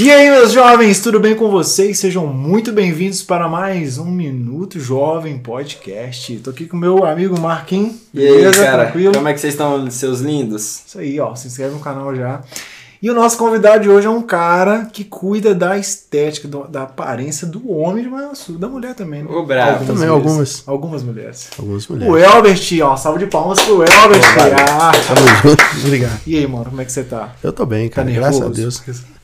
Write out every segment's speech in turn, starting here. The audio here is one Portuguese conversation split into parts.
E aí, meus jovens, tudo bem com vocês? Sejam muito bem-vindos para mais um Minuto Jovem Podcast. Tô aqui com meu amigo Marquinhos. E aí, cara, tranquilo? como é que vocês estão, seus lindos? Isso aí, ó, se inscreve no canal já. E o nosso convidado de hoje é um cara que cuida da estética, do, da aparência do homem, mas da mulher também, né? O bravo. Algumas Também mulheres. algumas. Algumas mulheres. Algumas mulheres. O Elbert, ó, salve de palmas pro Elbert. Ah. Tamo junto. Obrigado. E aí, mano, como é que você tá? Eu tô bem, Tá cara. nervoso? graças a Deus.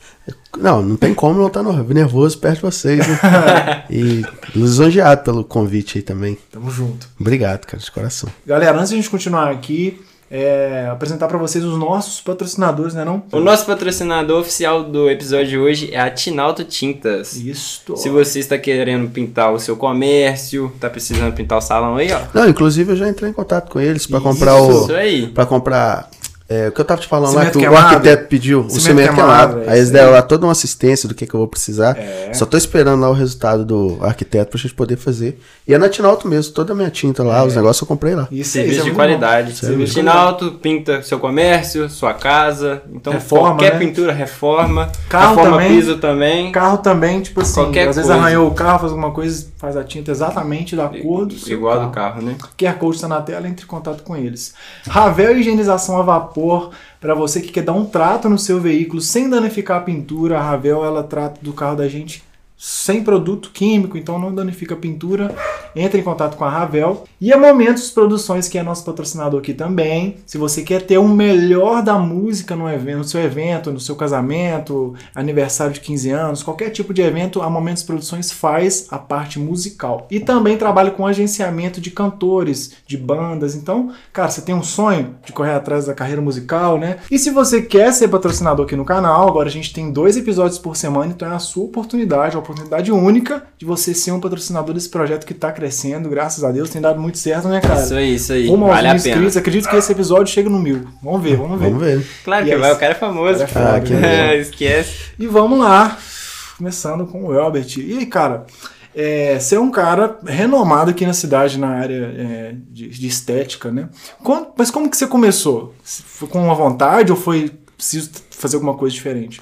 Não, não tem como não estar nervoso perto de vocês, né? e lisonjeado pelo convite aí também. Tamo junto. Obrigado, cara, de coração. Galera, antes de a gente continuar aqui, é, apresentar pra vocês os nossos patrocinadores, né não? O nosso patrocinador oficial do episódio de hoje é a Tinalto Tintas. Isso. Se você está querendo pintar o seu comércio, tá precisando pintar o salão aí, ó. Não, inclusive eu já entrei em contato com eles pra comprar Isso o. aí. Pra comprar. É, o que eu tava te falando lá, Cimento que o arquiteto pediu, o Cimento cimento queimado, queimado. é Aí eles deram lá toda uma assistência do que, que eu vou precisar. É. Só tô esperando lá o resultado do arquiteto pra gente poder fazer. E é na Tinalto mesmo, toda a minha tinta lá, os negócios eu comprei lá. Isso Serviço isso é de qualidade. Serviço Tinalto pinta seu comércio, sua casa. Então, Reforma, qualquer né? pintura, reforma. Carro reforma também. piso também. Carro também, tipo assim, Qualquer às vezes coisa. arranhou o carro, faz alguma coisa, faz a tinta exatamente da cor do seu Igual carro. do carro, né? QR Code está na tela, entre em contato com eles. Ravel Higienização a Vapor, para você que quer dar um trato no seu veículo sem danificar a pintura, a Ravel ela trata do carro da gente sem produto químico, então não danifica a pintura. Entre em contato com a Ravel. E a Momentos Produções, que é nosso patrocinador aqui também. Se você quer ter o melhor da música no, evento, no seu evento, no seu casamento, aniversário de 15 anos, qualquer tipo de evento, a Momentos Produções faz a parte musical. E também trabalha com agenciamento de cantores, de bandas. Então, cara, você tem um sonho de correr atrás da carreira musical, né? E se você quer ser patrocinador aqui no canal, agora a gente tem dois episódios por semana, então é a sua oportunidade, a oportunidade única de você ser um patrocinador desse projeto que tá crescendo, graças a Deus, tem dado muito certo, né, cara? Isso aí, isso aí. Aos vale a pena. inscritos, acredito que esse episódio chega no mil. Vamos ver, vamos ver. Vamos ver. Claro E que aí? vai, o cara é famoso. Cara é Ah, que né? legal. Esquece. E vamos lá, começando com o Elbert. E aí, cara, é, você é um cara renomado aqui na cidade na área é, de, de estética, né? Como- mas como que você começou? Foi com uma vontade ou foi preciso fazer alguma coisa diferente?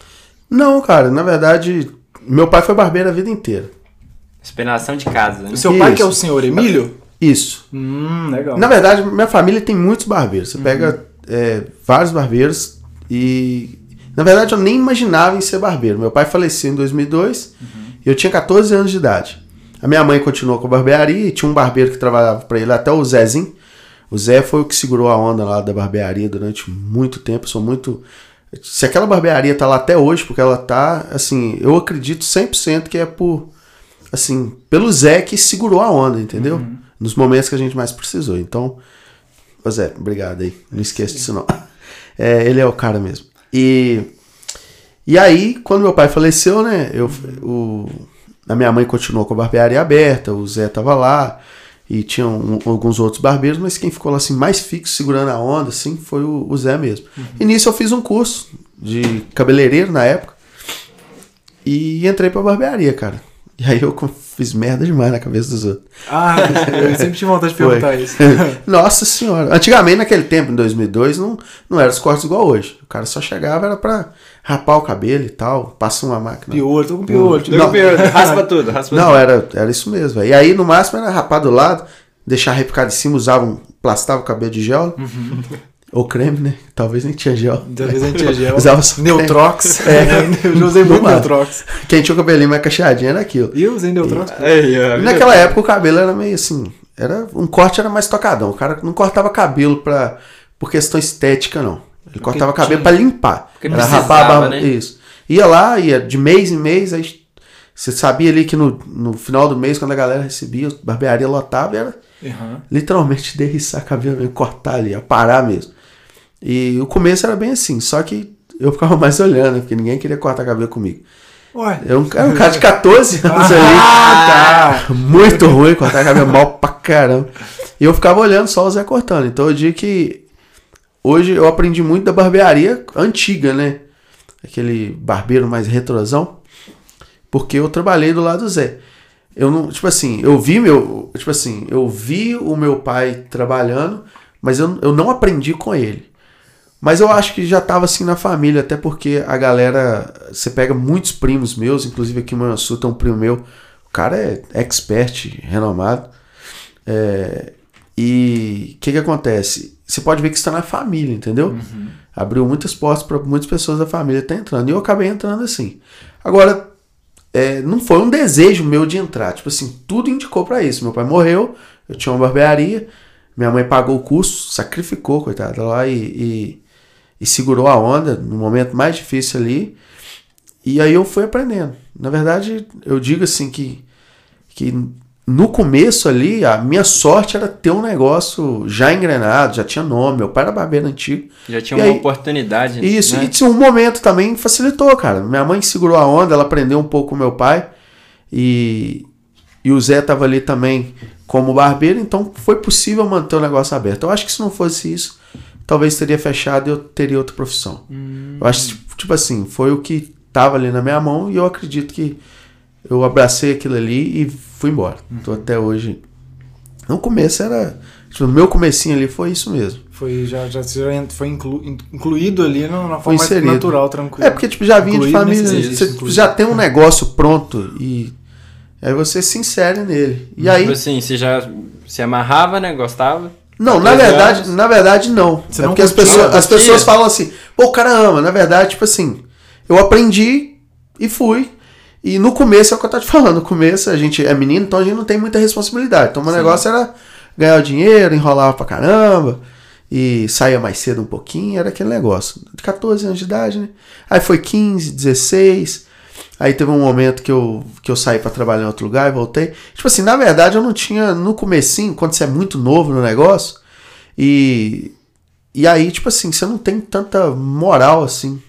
Não, cara, na verdade, meu pai foi barbeiro a vida inteira. Inspiração de casa, né? O seu pai Isso. que é o senhor Emílio? Isso. Hum, legal. Na verdade, minha família tem muitos barbeiros. Você Uhum. pega é, vários barbeiros e. Na verdade, eu nem imaginava em ser barbeiro. Meu pai faleceu em 2002 Uhum. e eu tinha 14 anos de idade. A minha mãe continuou com a barbearia e tinha um barbeiro que trabalhava para ele, até o Zezinho. O Zé foi o que segurou a onda lá da barbearia durante muito tempo. Eu sou muito. Se aquela barbearia tá lá até hoje, porque ela tá, assim, eu acredito 100% que é por. Assim, pelo Zé que segurou a onda, entendeu? Nos momentos que a gente mais precisou. Então, Ô Zé, obrigado aí. Não esqueça disso não. É, ele é o cara mesmo. E, e aí, quando meu pai faleceu, né? Eu, o, a minha mãe continuou com a barbearia aberta, o Zé tava lá. E tinha um- alguns outros barbeiros, mas quem ficou lá assim, mais fixo, segurando a onda, assim, foi o, o Zé mesmo. E nisso eu fiz um curso de cabeleireiro na época. E entrei pra barbearia, cara. E aí eu fiz merda demais na cabeça dos outros. Ah, eu sempre tive vontade de perguntar isso. Nossa senhora. Antigamente, naquele tempo, em 2002, não, não era os cortes igual hoje. O cara só chegava, era pra rapar o cabelo e tal, passa uma máquina. Piolho, tô com piolho. Não. raspa tudo, raspa Não, tudo. era, era isso mesmo. E aí, no máximo, era rapar do lado, deixar repicado em cima, usava um, plastava o cabelo de gel. Ou creme, né? Talvez nem tinha gel. Talvez gente tinha gel. Usava só creme. Neutrox. É. eu já usei muito. Neutrox. Quem tinha o cabelinho mais cacheadinho era aquilo. E eu usei Neutrox. Aí, ó, E naquela época o cabelo era meio assim. Era, um corte era mais tocadão. O cara não cortava cabelo pra, por questão estética, não. Ele cortava cabelo tinha- pra limpar. Porque era precisava, rapar a barba. né? Isso. Ia lá, ia de mês em mês, aí você sabia ali que no, no final do mês, quando a galera recebia, a barbearia lotava, era Uhum. literalmente derriçar cabelo mesmo, cortar ali, aparar mesmo. E o começo era bem assim, só que eu ficava mais olhando, porque ninguém queria cortar cabelo comigo. Ué. Eu era um cara de 14 anos ali. Ah, tá. Muito ruim, cortar cabelo mal pra caramba. E eu ficava olhando só o Zé cortando. Então eu digo que hoje eu aprendi muito da barbearia antiga, né? Aquele barbeiro mais retrosão. Porque eu trabalhei do lado do Zé. Eu não, tipo assim, eu vi meu, tipo assim, eu vi o meu pai trabalhando, mas eu, eu não aprendi com ele. Mas eu acho que já tava assim na família, até porque a galera. Você pega muitos primos meus, inclusive aqui em Mansu tem um primo meu. O cara é expert, renomado. É, e o que, que acontece? Você pode ver que está na família, entendeu? Abriu muitas portas para muitas pessoas da família estar entrando. E eu acabei entrando assim. Agora, é, não foi um desejo meu de entrar. Tipo assim, tudo indicou para isso. Meu pai morreu, eu tinha uma barbearia, minha mãe pagou o custo, sacrificou, coitada, lá e, e, e segurou a onda no momento mais difícil ali. E aí eu fui aprendendo. Na verdade, eu digo assim que, que no começo ali, a minha sorte era ter um negócio já engrenado, já tinha nome. Meu pai era barbeiro antigo. Já tinha E uma aí- oportunidade. Isso, né? e tinha um momento também facilitou, cara. Minha mãe segurou a onda, ela aprendeu um pouco com meu pai. E, e o Zé tava ali também como barbeiro, então foi possível manter o negócio aberto. Eu acho que se não fosse isso, talvez teria fechado e eu teria outra profissão. Eu acho, tipo assim, foi o que tava ali na minha mão e eu acredito que eu abracei aquilo ali e fui embora. Tô até hoje. No começo era. Tipo, no meu comecinho ali foi isso mesmo. Foi, já, já, já foi inclu- in- incluído ali na, forma mais inserido. natural, tranquilo. É, porque tipo, já vinha de Incluído família, nesse você incluído. já tem um negócio pronto e aí você se insere nele. E aí. Tipo assim, você já se amarrava, né? Gostava. Não, na verdade, anos. na verdade não. Você é não porque as pessoas, as pessoas falam assim, pô, o cara ama. Na verdade, tipo assim, eu aprendi e fui. E no começo é o que eu tô te falando. No começo a gente é menino, então a gente não tem muita responsabilidade. Então o meu negócio era ganhar o dinheiro, enrolava pra caramba. E saía mais cedo um pouquinho, era aquele negócio. De 14 anos de idade, né? Aí foi 15, 16. Aí teve um momento que eu, que eu saí pra trabalhar em outro lugar e voltei. Tipo assim, na verdade eu não tinha, no comecinho, quando você é muito novo no negócio, e, e aí, tipo assim, você não tem tanta moral assim.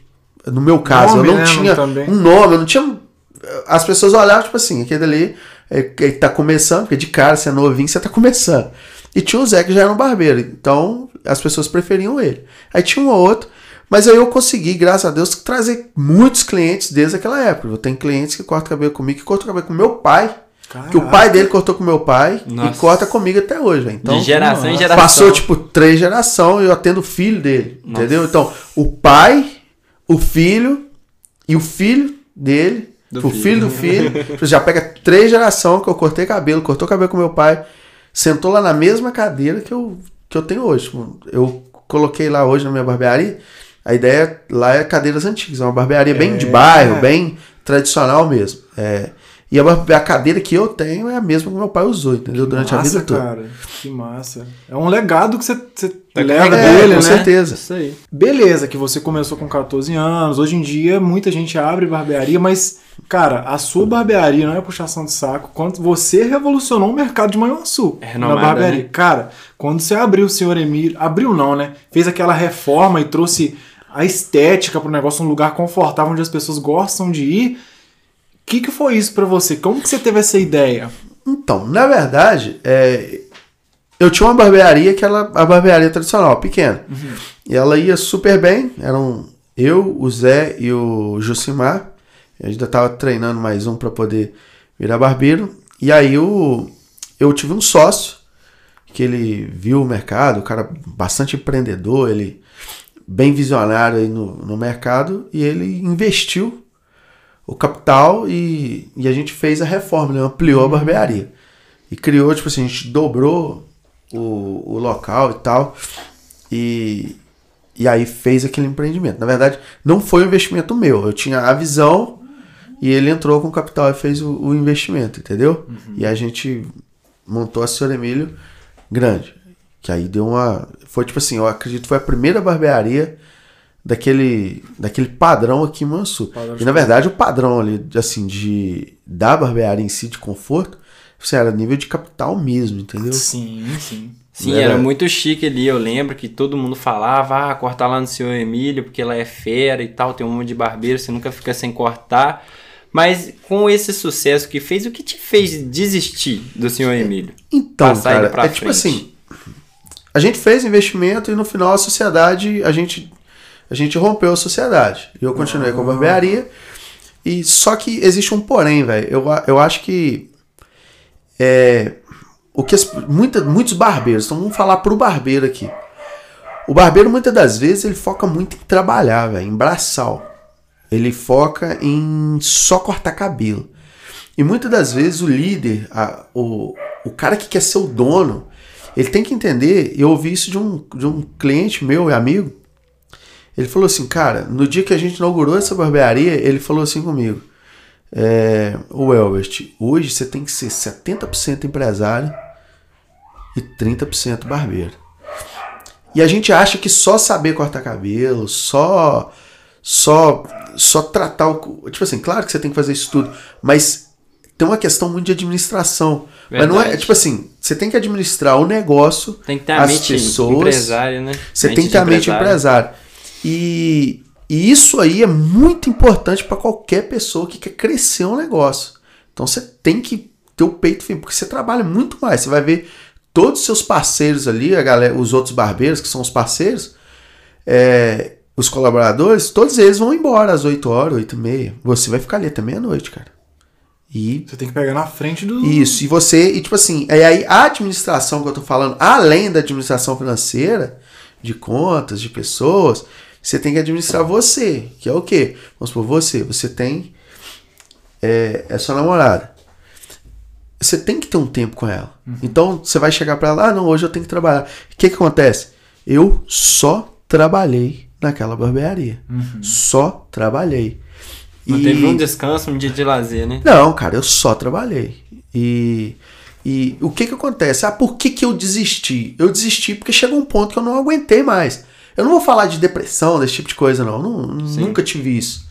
No meu caso, Nome, eu não né, tinha um nome, eu não tinha. As pessoas olhavam, tipo assim, aquele ali é, que tá começando, porque de cara você é novinho, você tá começando. E tinha o Zé que já era um barbeiro, então as pessoas preferiam ele. Aí tinha um ou outro, mas aí eu consegui, graças a Deus, trazer muitos clientes desde aquela época. Eu tenho clientes que cortam cabelo comigo, que cortam cabelo com meu pai, que o pai dele cortou com meu pai e Nossa. corta comigo até hoje, velho. Então, de geração em geração. Passou, tipo, três gerações e eu atendo o filho dele. Nossa. Entendeu? Então, o pai, o filho e o filho dele. Do o filho. filho do filho. Já pega três gerações que eu cortei cabelo, cortou cabelo com meu pai, sentou lá na mesma cadeira que eu, que eu tenho hoje. Eu coloquei lá hoje na minha barbearia. A ideia lá é cadeiras antigas, é uma barbearia bem de É. bairro, bem tradicional mesmo. É, e a, barbe- a cadeira que eu tenho é a mesma que meu pai usou, entendeu? Durante a massa, vida toda. cara. Que massa. É um legado que você, você Tá leva carregando, dele, com né? certeza. Isso aí. Beleza, que você começou com 14 anos. Hoje em dia, muita gente abre barbearia, mas, cara, a sua barbearia não é puxação de saco. Quando você revolucionou o mercado de Manhuaçu É na renomada, barbearia. né? Cara, quando você abriu o senhor Emílio, abriu não, né? Fez aquela reforma e trouxe a estética pro negócio, um lugar confortável onde as pessoas gostam de ir. O que, que foi isso pra você? Como que você teve essa ideia? Então, na verdade, é, eu tinha uma barbearia que era a barbearia tradicional, pequena. E ela ia super bem. Eram eu, o Zé e o Jucimar. Ainda tava treinando mais um para poder virar barbeiro. E aí eu, eu tive um sócio que ele viu o mercado, o cara bastante empreendedor, ele bem visionário aí no, no mercado, e ele investiu o capital e, e a gente fez a reforma, né? ampliou a barbearia. E criou, tipo assim, a gente dobrou o, o local e tal. E, e aí fez aquele empreendimento. Na verdade, não foi um investimento meu. Eu tinha a visão e ele entrou com o capital e fez o, o investimento, entendeu? E a gente montou a Senhor Emílio grande. Que aí deu uma. Foi tipo assim, eu acredito que foi a primeira barbearia daquele, daquele padrão aqui em Mansu. E na verdade o padrão ali, de, assim, de da barbearia em si, de conforto, assim, era nível de capital mesmo, entendeu? Sim, sim. Sim, Era- era muito chique ali. Eu lembro que todo mundo falava, ah, cortar lá no seu Emílio, porque ela é fera e tal, tem um monte de barbeiro, você nunca fica sem cortar. Mas com esse sucesso que fez, o que te fez desistir do senhor Emílio? Então, Passar cara, é tipo frente. assim, a gente fez investimento e no final a sociedade, a gente, a gente rompeu a sociedade. E eu continuei com a barbearia. E só que existe um porém, velho. Eu, eu acho que é, o que as- muita, muitos barbeiros, então vamos falar pro barbeiro aqui. O barbeiro, muitas das vezes, ele foca muito em trabalhar, velho, em braçal. Ele foca em só cortar cabelo. E muitas das vezes o líder, a- o, o cara que quer ser o dono, ele tem que entender. Eu ouvi isso de um, de um cliente meu e amigo. Ele falou assim, cara, no dia que a gente inaugurou essa barbearia, ele falou assim comigo: é, O Elbert, hoje você tem que ser 70% empresário e 30% barbeiro. E a gente acha que só saber cortar cabelo, só só só tratar o tipo assim, claro que você tem que fazer isso tudo, mas tem uma questão muito de administração. Mas não é, Verdade. tipo assim, você tem que administrar o negócio, Tem que ter a as mente pessoas, empresária, né? você Mente tem que ter a mente empresário. E, e isso aí é muito importante para qualquer pessoa que quer crescer um negócio. Então você tem que ter o peito firme, porque você trabalha muito mais. Você vai ver todos os seus parceiros ali, a galera, os outros barbeiros que são os parceiros, é, os colaboradores, todos eles vão embora às 8 horas, 8 e meia. Você vai ficar ali até meia-noite, cara. E Você tem que pegar na frente do. isso, e você, e tipo assim, é aí a administração que eu tô falando, além da administração financeira, de contas, de pessoas, você tem que administrar você, que é o quê? Vamos supor, você, você tem é, é sua namorada. Você tem que ter um tempo com ela. Então, você vai chegar pra ela, ah, não, hoje eu tenho que trabalhar. O que que acontece? Eu só trabalhei naquela barbearia. Só trabalhei. Não E- teve um descanso, um dia de lazer, né? não, cara, eu só trabalhei. E, e o que que acontece? Ah, por que que eu desisti? Eu desisti porque chegou um ponto que eu não aguentei mais. Eu não vou falar de depressão, desse tipo de coisa, não. Não- nunca tive isso.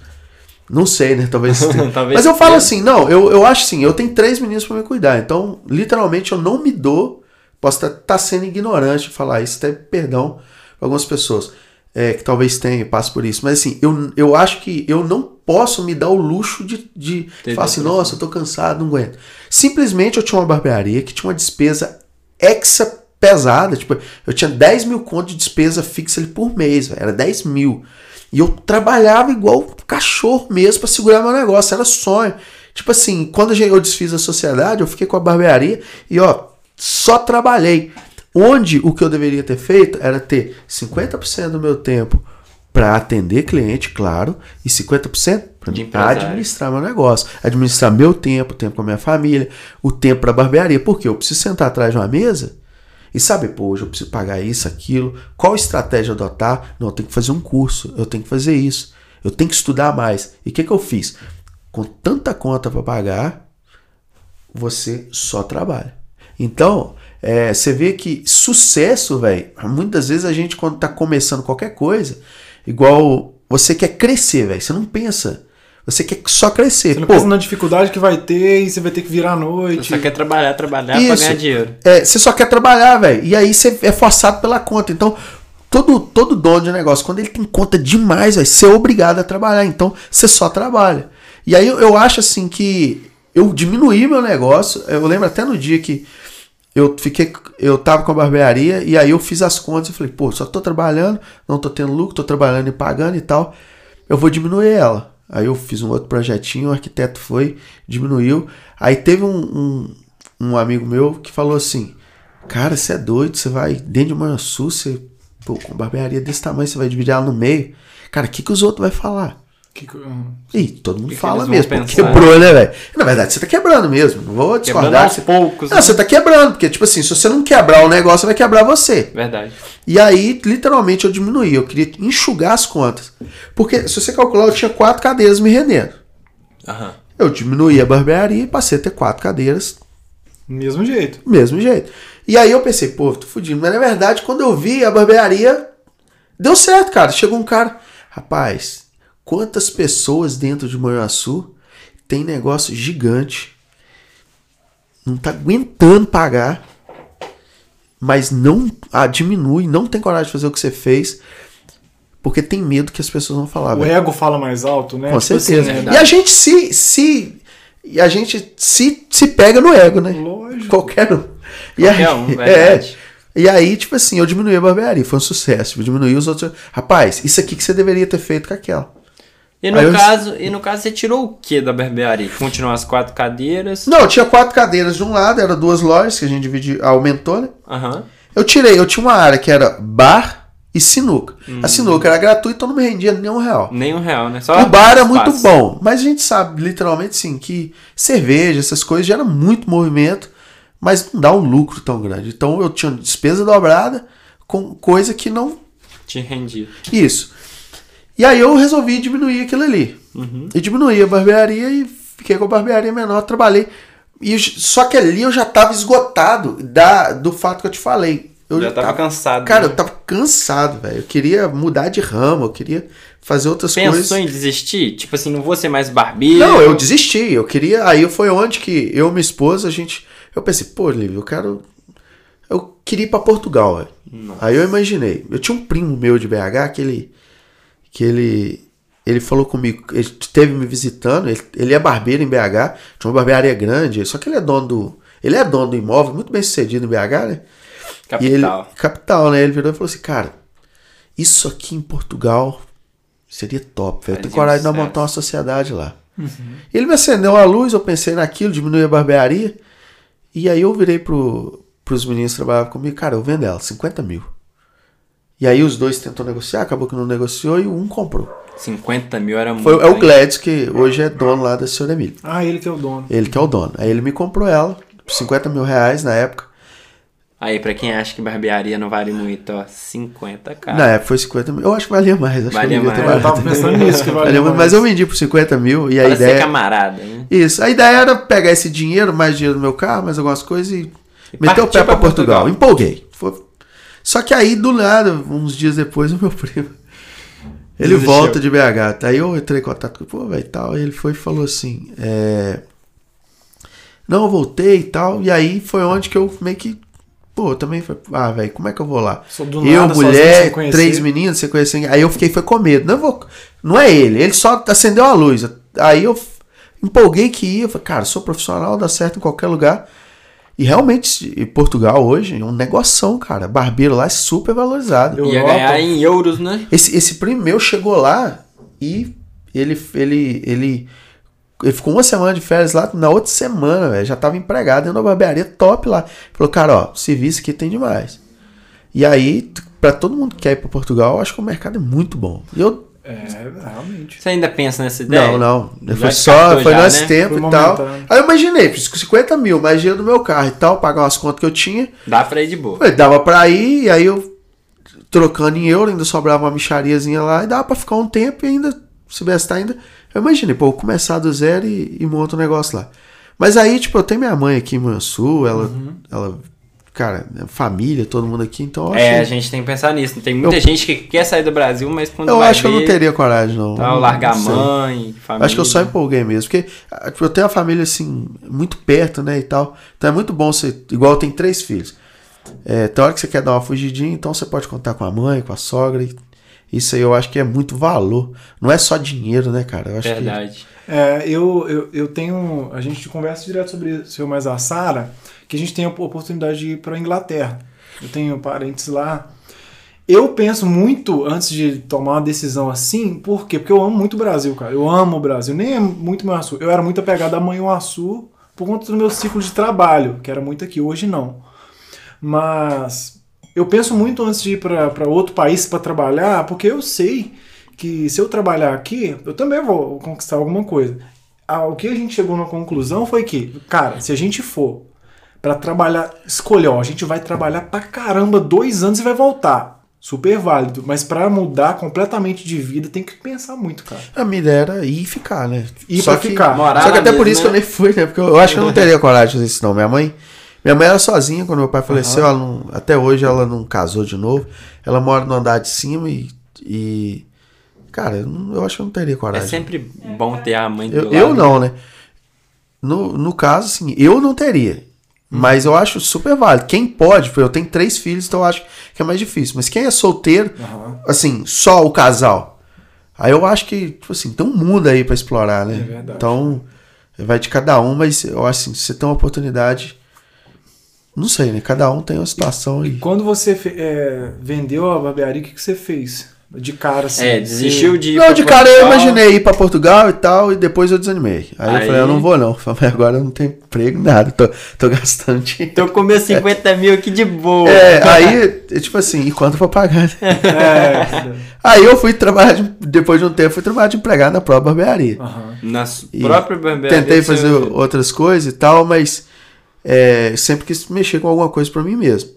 Não sei, né? Talvez. Talvez Mas eu falo tenha. assim, não, eu, eu acho assim, eu tenho três meninos pra me cuidar. Então, literalmente, eu não me dou. Posso estar sendo ignorante falar isso, até perdão para algumas pessoas é, que talvez tenham, passem por isso. Mas assim, eu, eu acho que eu não posso me dar o luxo de, de falar assim, nossa, eu tô cansado, não aguento. Simplesmente eu tinha uma barbearia que tinha uma despesa exa pesada. Tipo, eu tinha 10 mil contos de despesa fixa ali por mês, velho. Era 10 mil. E eu trabalhava igual cachorro mesmo pra segurar meu negócio. Era sonho. Tipo assim, quando eu desfiz a sociedade, eu fiquei com a barbearia e ó, só trabalhei. Onde o que eu deveria ter feito era ter 50% do meu tempo para atender cliente, claro, e 50% para administrar meu negócio, administrar meu tempo, o tempo com a minha família, o tempo para barbearia, porque eu preciso sentar atrás de uma mesa e saber, pô, hoje eu preciso pagar isso, aquilo, qual estratégia adotar? Não, eu tenho que fazer um curso, eu tenho que fazer isso, eu tenho que estudar mais. E o que, que eu fiz? Com tanta conta para pagar, você só trabalha. Então, é, você vê que sucesso, velho, muitas vezes a gente, quando tá começando qualquer coisa, igual você quer crescer, velho, você não pensa. Você quer só crescer. Você não Pô, pensa na dificuldade que vai ter e você vai ter que virar à noite. Você só quer trabalhar, trabalhar pra Isso. ganhar dinheiro. é, você só quer trabalhar, velho. E aí você é forçado pela conta. Então, todo, todo dono de negócio, quando ele tem conta demais, velho, você é obrigado a trabalhar. Então, você só trabalha. E aí eu, eu acho assim que eu diminuí meu negócio. Eu lembro até no dia que eu fiquei. Eu tava com a barbearia e aí eu fiz as contas e falei, pô, só tô trabalhando, não tô tendo lucro, tô trabalhando e pagando e tal. Eu vou diminuir ela. Aí eu fiz um outro projetinho, o arquiteto foi, diminuiu. Aí teve um, um, um amigo meu que falou assim: Cara, você é doido, você vai dentro de Manhuaçu, você, pô, com barbearia desse tamanho, você vai dividir ela no meio. Cara, o que, que os outros vão falar? Que co- Ih, todo mundo que fala vão mesmo, pensar? quebrou, né, velho? Na verdade, você tá quebrando mesmo, não vou Quebrando discordar. aos Você... poucos. Não, né? você tá quebrando, porque, tipo assim, se você não quebrar o negócio, vai quebrar você. Verdade. E aí, literalmente, eu diminuí. Eu queria enxugar as contas. Porque, se você calcular, eu tinha quatro cadeiras me rendendo. Aham. Eu diminuí a barbearia e passei a ter quatro cadeiras Mesmo jeito. mesmo jeito. E aí eu pensei, pô, tô fudido. Mas na verdade, quando eu vi a barbearia, deu certo, cara. Chegou um cara, rapaz, quantas pessoas dentro de Manhuaçu tem negócio gigante, não tá aguentando pagar, mas não ah, diminui, não tem coragem de fazer o que você fez, porque tem medo que as pessoas vão falar. O velho. ego fala mais alto, né? Com Tipo certeza. assim, e a gente se, se e a gente se, se pega no ego, né? Lógico. Qualquer um. E Qualquer aí, um, verdade. é. E aí, tipo assim, eu diminuí a barbearia, foi um sucesso. Eu diminuí os outros. Rapaz, isso aqui que você deveria ter feito com aquela. E no, eu- caso, e no caso, você tirou o que da barbearia? Continuam as quatro cadeiras. Não, tinha quatro cadeiras de um lado, era duas lojas que a gente dividiu, aumentou, né? Aham. Eu tirei, eu tinha uma área que era bar, e sinuca. A sinuca era gratuita, então não me rendia nenhum real. Nem um real, né? Só O bar era espaço. muito bom, mas a gente sabe, literalmente, sim, que cerveja, essas coisas gera muito movimento, mas não dá um lucro tão grande. Então eu tinha despesa dobrada com coisa que não. Te rendia. Isso. E aí eu resolvi diminuir aquilo ali. Uhum. E diminuí a barbearia e fiquei com a barbearia menor, trabalhei. E, só que ali eu já estava esgotado da, do fato que eu te falei. Eu Já tava cansado, Cara, né? eu tava cansado, velho. Eu queria mudar de ramo, eu queria fazer outras Pensou coisas. em desistir? Tipo assim, não vou ser mais barbeiro. Não, eu desisti. Eu queria. Aí foi onde que eu e minha esposa, a gente. Eu pensei, pô, Lívia, eu quero. Eu queria ir pra Portugal, velho. Aí eu imaginei. Eu tinha um primo meu de BH que ele. Que ele. Ele falou comigo, ele esteve me visitando, ele, ele é barbeiro em BH, tinha uma barbearia grande, só que ele é dono do. Ele é dono do imóvel, muito bem sucedido em BH, né? E ele, Capital. capital, né? Ele virou e falou assim, cara, isso aqui em Portugal seria top, velho. Eu tenho coragem de montar uma sociedade lá. Ele me acendeu a luz, eu pensei naquilo, diminuí a barbearia. E aí eu virei pro, pros meninos que trabalhavam comigo, cara, eu vendo ela, 50 mil. E aí os dois tentou negociar, acabou que não negociou e um comprou. 50 mil era muito. Foi, é o? Gladys, que hoje é dono lá da senhora Emília. Ah, ele que é o dono. Ele que é o dono. Aí ele me comprou ela, por 50 mil reais na época. Aí, pra quem acha que barbearia não vale muito, ó, 50 cara. Na época foi 50 mil. Eu acho que valia mais. Acho Valia que mais. Eu tava pensando nisso, que valia Valia muito, mais. Mas eu vendi por 50 mil e a Para ser ideia. camarada, né? Isso. A ideia era pegar esse dinheiro, mais dinheiro no meu carro, mais algumas coisas e, meter o pé pra pra Portugal. Portugal. Empolguei. Foi- Só que aí, do nada, uns dias depois, o meu primo. Ele Desistiu. volta de BH. Aí eu entrei em contato com ele, pô, velho, e tal. Aí ele foi e falou assim: é... Não, eu voltei e tal. E aí foi onde que eu meio que. Pô, eu também foi. Ah, velho, como é que eu vou lá? Eu, nada, mulher, três meninos, você conhece. Aí eu fiquei, foi com medo. Não, vou, não é ele, ele só acendeu a luz. Aí eu empolguei que ia. Falei, cara, sou profissional, dá certo em qualquer lugar. E realmente, em Portugal hoje é um negoção, cara. Barbeiro lá é super valorizado. Eu- Ia Europa. ganhar em euros, né? Esse, esse primo meu chegou lá e ele, ele, ele, ele ficou uma semana de férias lá. Na outra semana, velho, já tava empregado dentro da barbearia top lá. Falou, cara, ó, serviço aqui tem demais. E aí, pra todo mundo que quer ir pra Portugal, eu acho que o mercado é muito bom. E eu. É, realmente. Você ainda pensa nessa ideia? Não, não. Já Foi só. Foi já, nesse né? tempo Foi e tal. Aí eu imaginei, fiz com 50 mil, mais dinheiro do meu carro e tal, pagar umas contas que eu tinha. Dá pra ir de boa. Falei, dava pra ir, e aí eu trocando em euro, ainda sobrava uma michariazinha lá, e dava pra ficar um tempo e ainda, se tá ainda. Eu imaginei, pô, eu começar do zero e, e monto um negócio lá. Mas aí, tipo, eu tenho minha mãe aqui em Mansul, ela, Uhum. ela, cara, família, todo mundo aqui, então eu É, a gente tem que pensar nisso. Tem muita Eu- gente que quer sair do Brasil, mas quando eu vai acho que eu não ver, teria coragem, não. Tal, Não largar a sei. mãe, família. Acho que eu só empolguei mesmo, porque ah, tipo, eu tenho uma família assim, muito perto, né, e tal. Então é muito bom você, igual eu tenho três filhos. É, tem hora que você quer dar uma fugidinha, então você pode contar com a mãe, com a sogra. e isso aí eu acho que é muito valor. Não é só dinheiro, né, cara? Eu acho que Verdade. É, eu, eu, eu tenho. A gente conversa direto sobre isso, eu mais a Sara, que a gente tem a oportunidade de ir para Inglaterra. Eu tenho parentes lá. Eu penso muito antes de tomar uma decisão assim, por quê? Porque eu amo muito o Brasil, cara. Eu amo o Brasil. Nem é muito meu açúcar. Eu era muito apegado a Manhuaçu por conta do meu ciclo de trabalho, que era muito aqui. Hoje não. Mas eu penso muito antes de ir para outro país para trabalhar, porque eu sei que se eu trabalhar aqui, eu também vou conquistar alguma coisa. Ah, O que a gente chegou na conclusão foi que, cara, se a gente for para trabalhar, escolher, ó, a gente vai trabalhar pra caramba dois anos e vai voltar. Super válido, mas para mudar completamente de vida tem que pensar muito, cara. a minha ideia era ir e ficar, né? Ir só pra que, ficar. Morar Só que até por mesmo, isso que eu né? nem fui, né? Porque eu, eu acho que eu não teria coragem de fazer isso, não. Minha mãe. Minha mãe era sozinha quando meu pai faleceu. Ela não- até hoje ela não casou de novo. Ela mora no andar de cima e. e- cara, eu, não- eu acho que eu não teria É coragem. sempre bom ter a mãe do Eu, lado. eu não, né? No, no caso, assim, eu não teria. Mas eu acho super válido. Quem pode, eu tenho três filhos, então eu acho que é mais difícil. Mas quem é solteiro, assim, só o casal, aí eu acho que, tipo assim, tem um mundo aí pra explorar, né? É verdade. Então, vai de cada um, mas eu acho assim, se você tem uma oportunidade. Não sei, né? Cada um tem uma situação e. Quando você é, vendeu a barbearia, o que, que você fez De cara, assim. É, desistiu de ir Não, pra de cara eu Portugal. imaginei ir pra Portugal e tal, e depois eu desanimei. Aí, eu Aí- falei, eu não vou não. Falei, agora eu não tenho emprego, nada. Tô, tô gastando dinheiro. Tô com meus 50 mil aqui de boa. É, aí, tipo assim, e quanto pra pagar? né? É. Aí eu fui trabalhar, de- depois de um tempo, fui trabalhar de empregado na própria barbearia. Aham. Na E própria barbearia. Tentei seu fazer outras coisas e tal, mas é, sempre quis mexer com alguma coisa pra mim mesmo.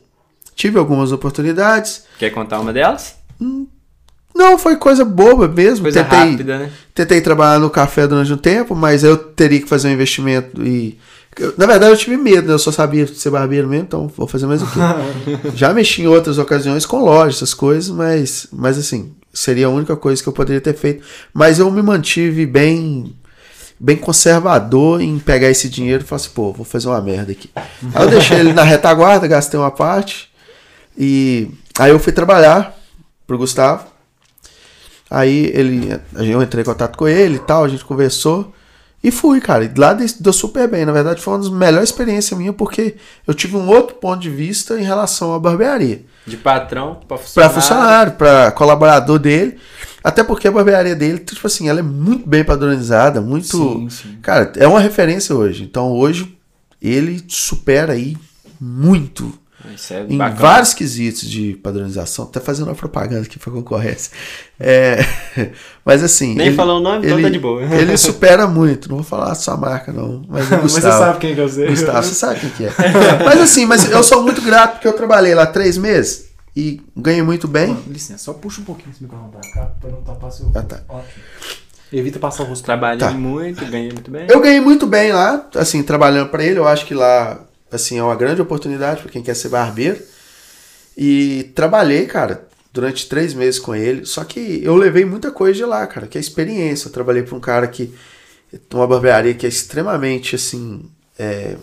Tive algumas oportunidades. Quer contar uma delas? Não, foi coisa boba mesmo. Coisa tentei, rápida, né? tentei trabalhar no café durante um tempo, mas eu teria que fazer um investimento e. eu- Na verdade, eu tive medo, né? Eu só sabia ser barbeiro mesmo, então vou fazer mais o quê? Já mexi em outras ocasiões com lojas, essas coisas, mas, mas assim, seria a única coisa que eu poderia ter feito. Mas eu me mantive bem bem conservador em pegar esse dinheiro e falar assim, pô, vou fazer uma merda aqui. Aí eu deixei ele na retaguarda, gastei uma parte e aí eu fui trabalhar pro Gustavo. Aí ele, eu entrei em contato com ele e tal, a gente conversou e fui, cara. E lá deu super bem. Na verdade, foi uma das melhores experiências minha porque eu tive um outro ponto de vista em relação à barbearia. De patrão Pra funcionário. funcionário, pra colaborador dele. Até porque a barbearia dele, tipo assim, ela é muito bem padronizada, muito. Sim, sim. Cara, é uma referência hoje. Então hoje ele supera aí muito é em bacana. vários quesitos de padronização. Até fazendo uma propaganda aqui pra concorrência. É, mas assim. Nem ele, falou o nome, então ele, tá de boa. Ele supera muito. Não vou falar a sua marca, não. Mas o Mas Gustavo. você sabe quem que eu sei. Gustavo, você sabe quem que é. Mas assim, mas eu sou muito grato porque eu trabalhei lá três meses e ganhei muito bem. Mano, licença, só puxa um pouquinho esse microfone pra cá pra não tapar seu Ah, tá. Ótimo. Evita passar o rosto. Trabalhei Tá. muito, ganhei muito bem. Eu ganhei muito bem lá, assim, trabalhando pra ele. Eu acho que lá, assim, é uma grande oportunidade pra quem quer ser barbeiro. E trabalhei, cara, durante três meses com ele. Só que eu levei muita coisa de lá, cara, que é experiência. Eu trabalhei pra um cara que. Uma barbearia que é extremamente, assim. é,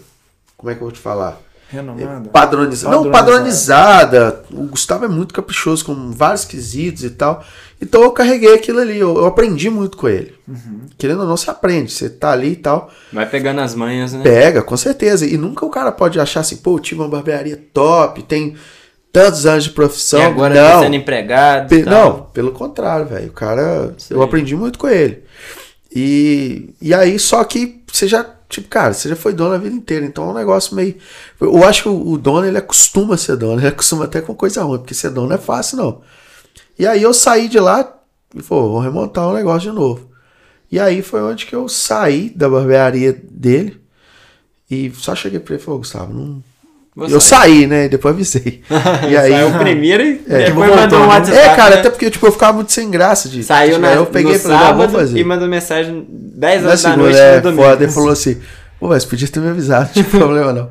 como é que eu vou te falar? Renomada. Padronizada. Não, padronizada. O Gustavo é muito caprichoso com vários quesitos e tal. Então eu carreguei aquilo ali. Eu, eu aprendi muito com ele. Querendo ou não, você aprende. Você tá ali e tal. Vai pegando as manhas, né? Pega, com certeza. E nunca o cara pode achar assim, pô, eu tive uma barbearia top, tem tantos anos de profissão. e agora não. tá sendo empregado. Pe- e tal. não, pelo contrário, velho. O cara. Sei. Eu aprendi muito com ele. E, e aí, só que você já. Tipo, cara, você já foi dono a vida inteira. Então é um negócio meio. Eu acho que o, o dono, ele acostuma a ser dono. Ele acostuma até com coisa ruim, porque ser dono não é fácil, não. E aí eu saí de lá e falei, vou remontar um negócio de novo. E aí foi onde que eu saí da barbearia dele. E só cheguei pra ele e falei, Gustavo, não. Vou eu sair. saí, né? Depois avisei. e aí. Saiu primeiro e É, depois tipo, mandou um voltou, né? WhatsApp. É, cara, né? até porque tipo, eu ficava muito sem graça de. Saiu de- na, Eu peguei no e falei, sábado fazer. e mandou mensagem 10 Na horas da segunda, noite é, no domingo. foda. Ele falou assim, pô, mas podia ter me avisado, não tinha problema não.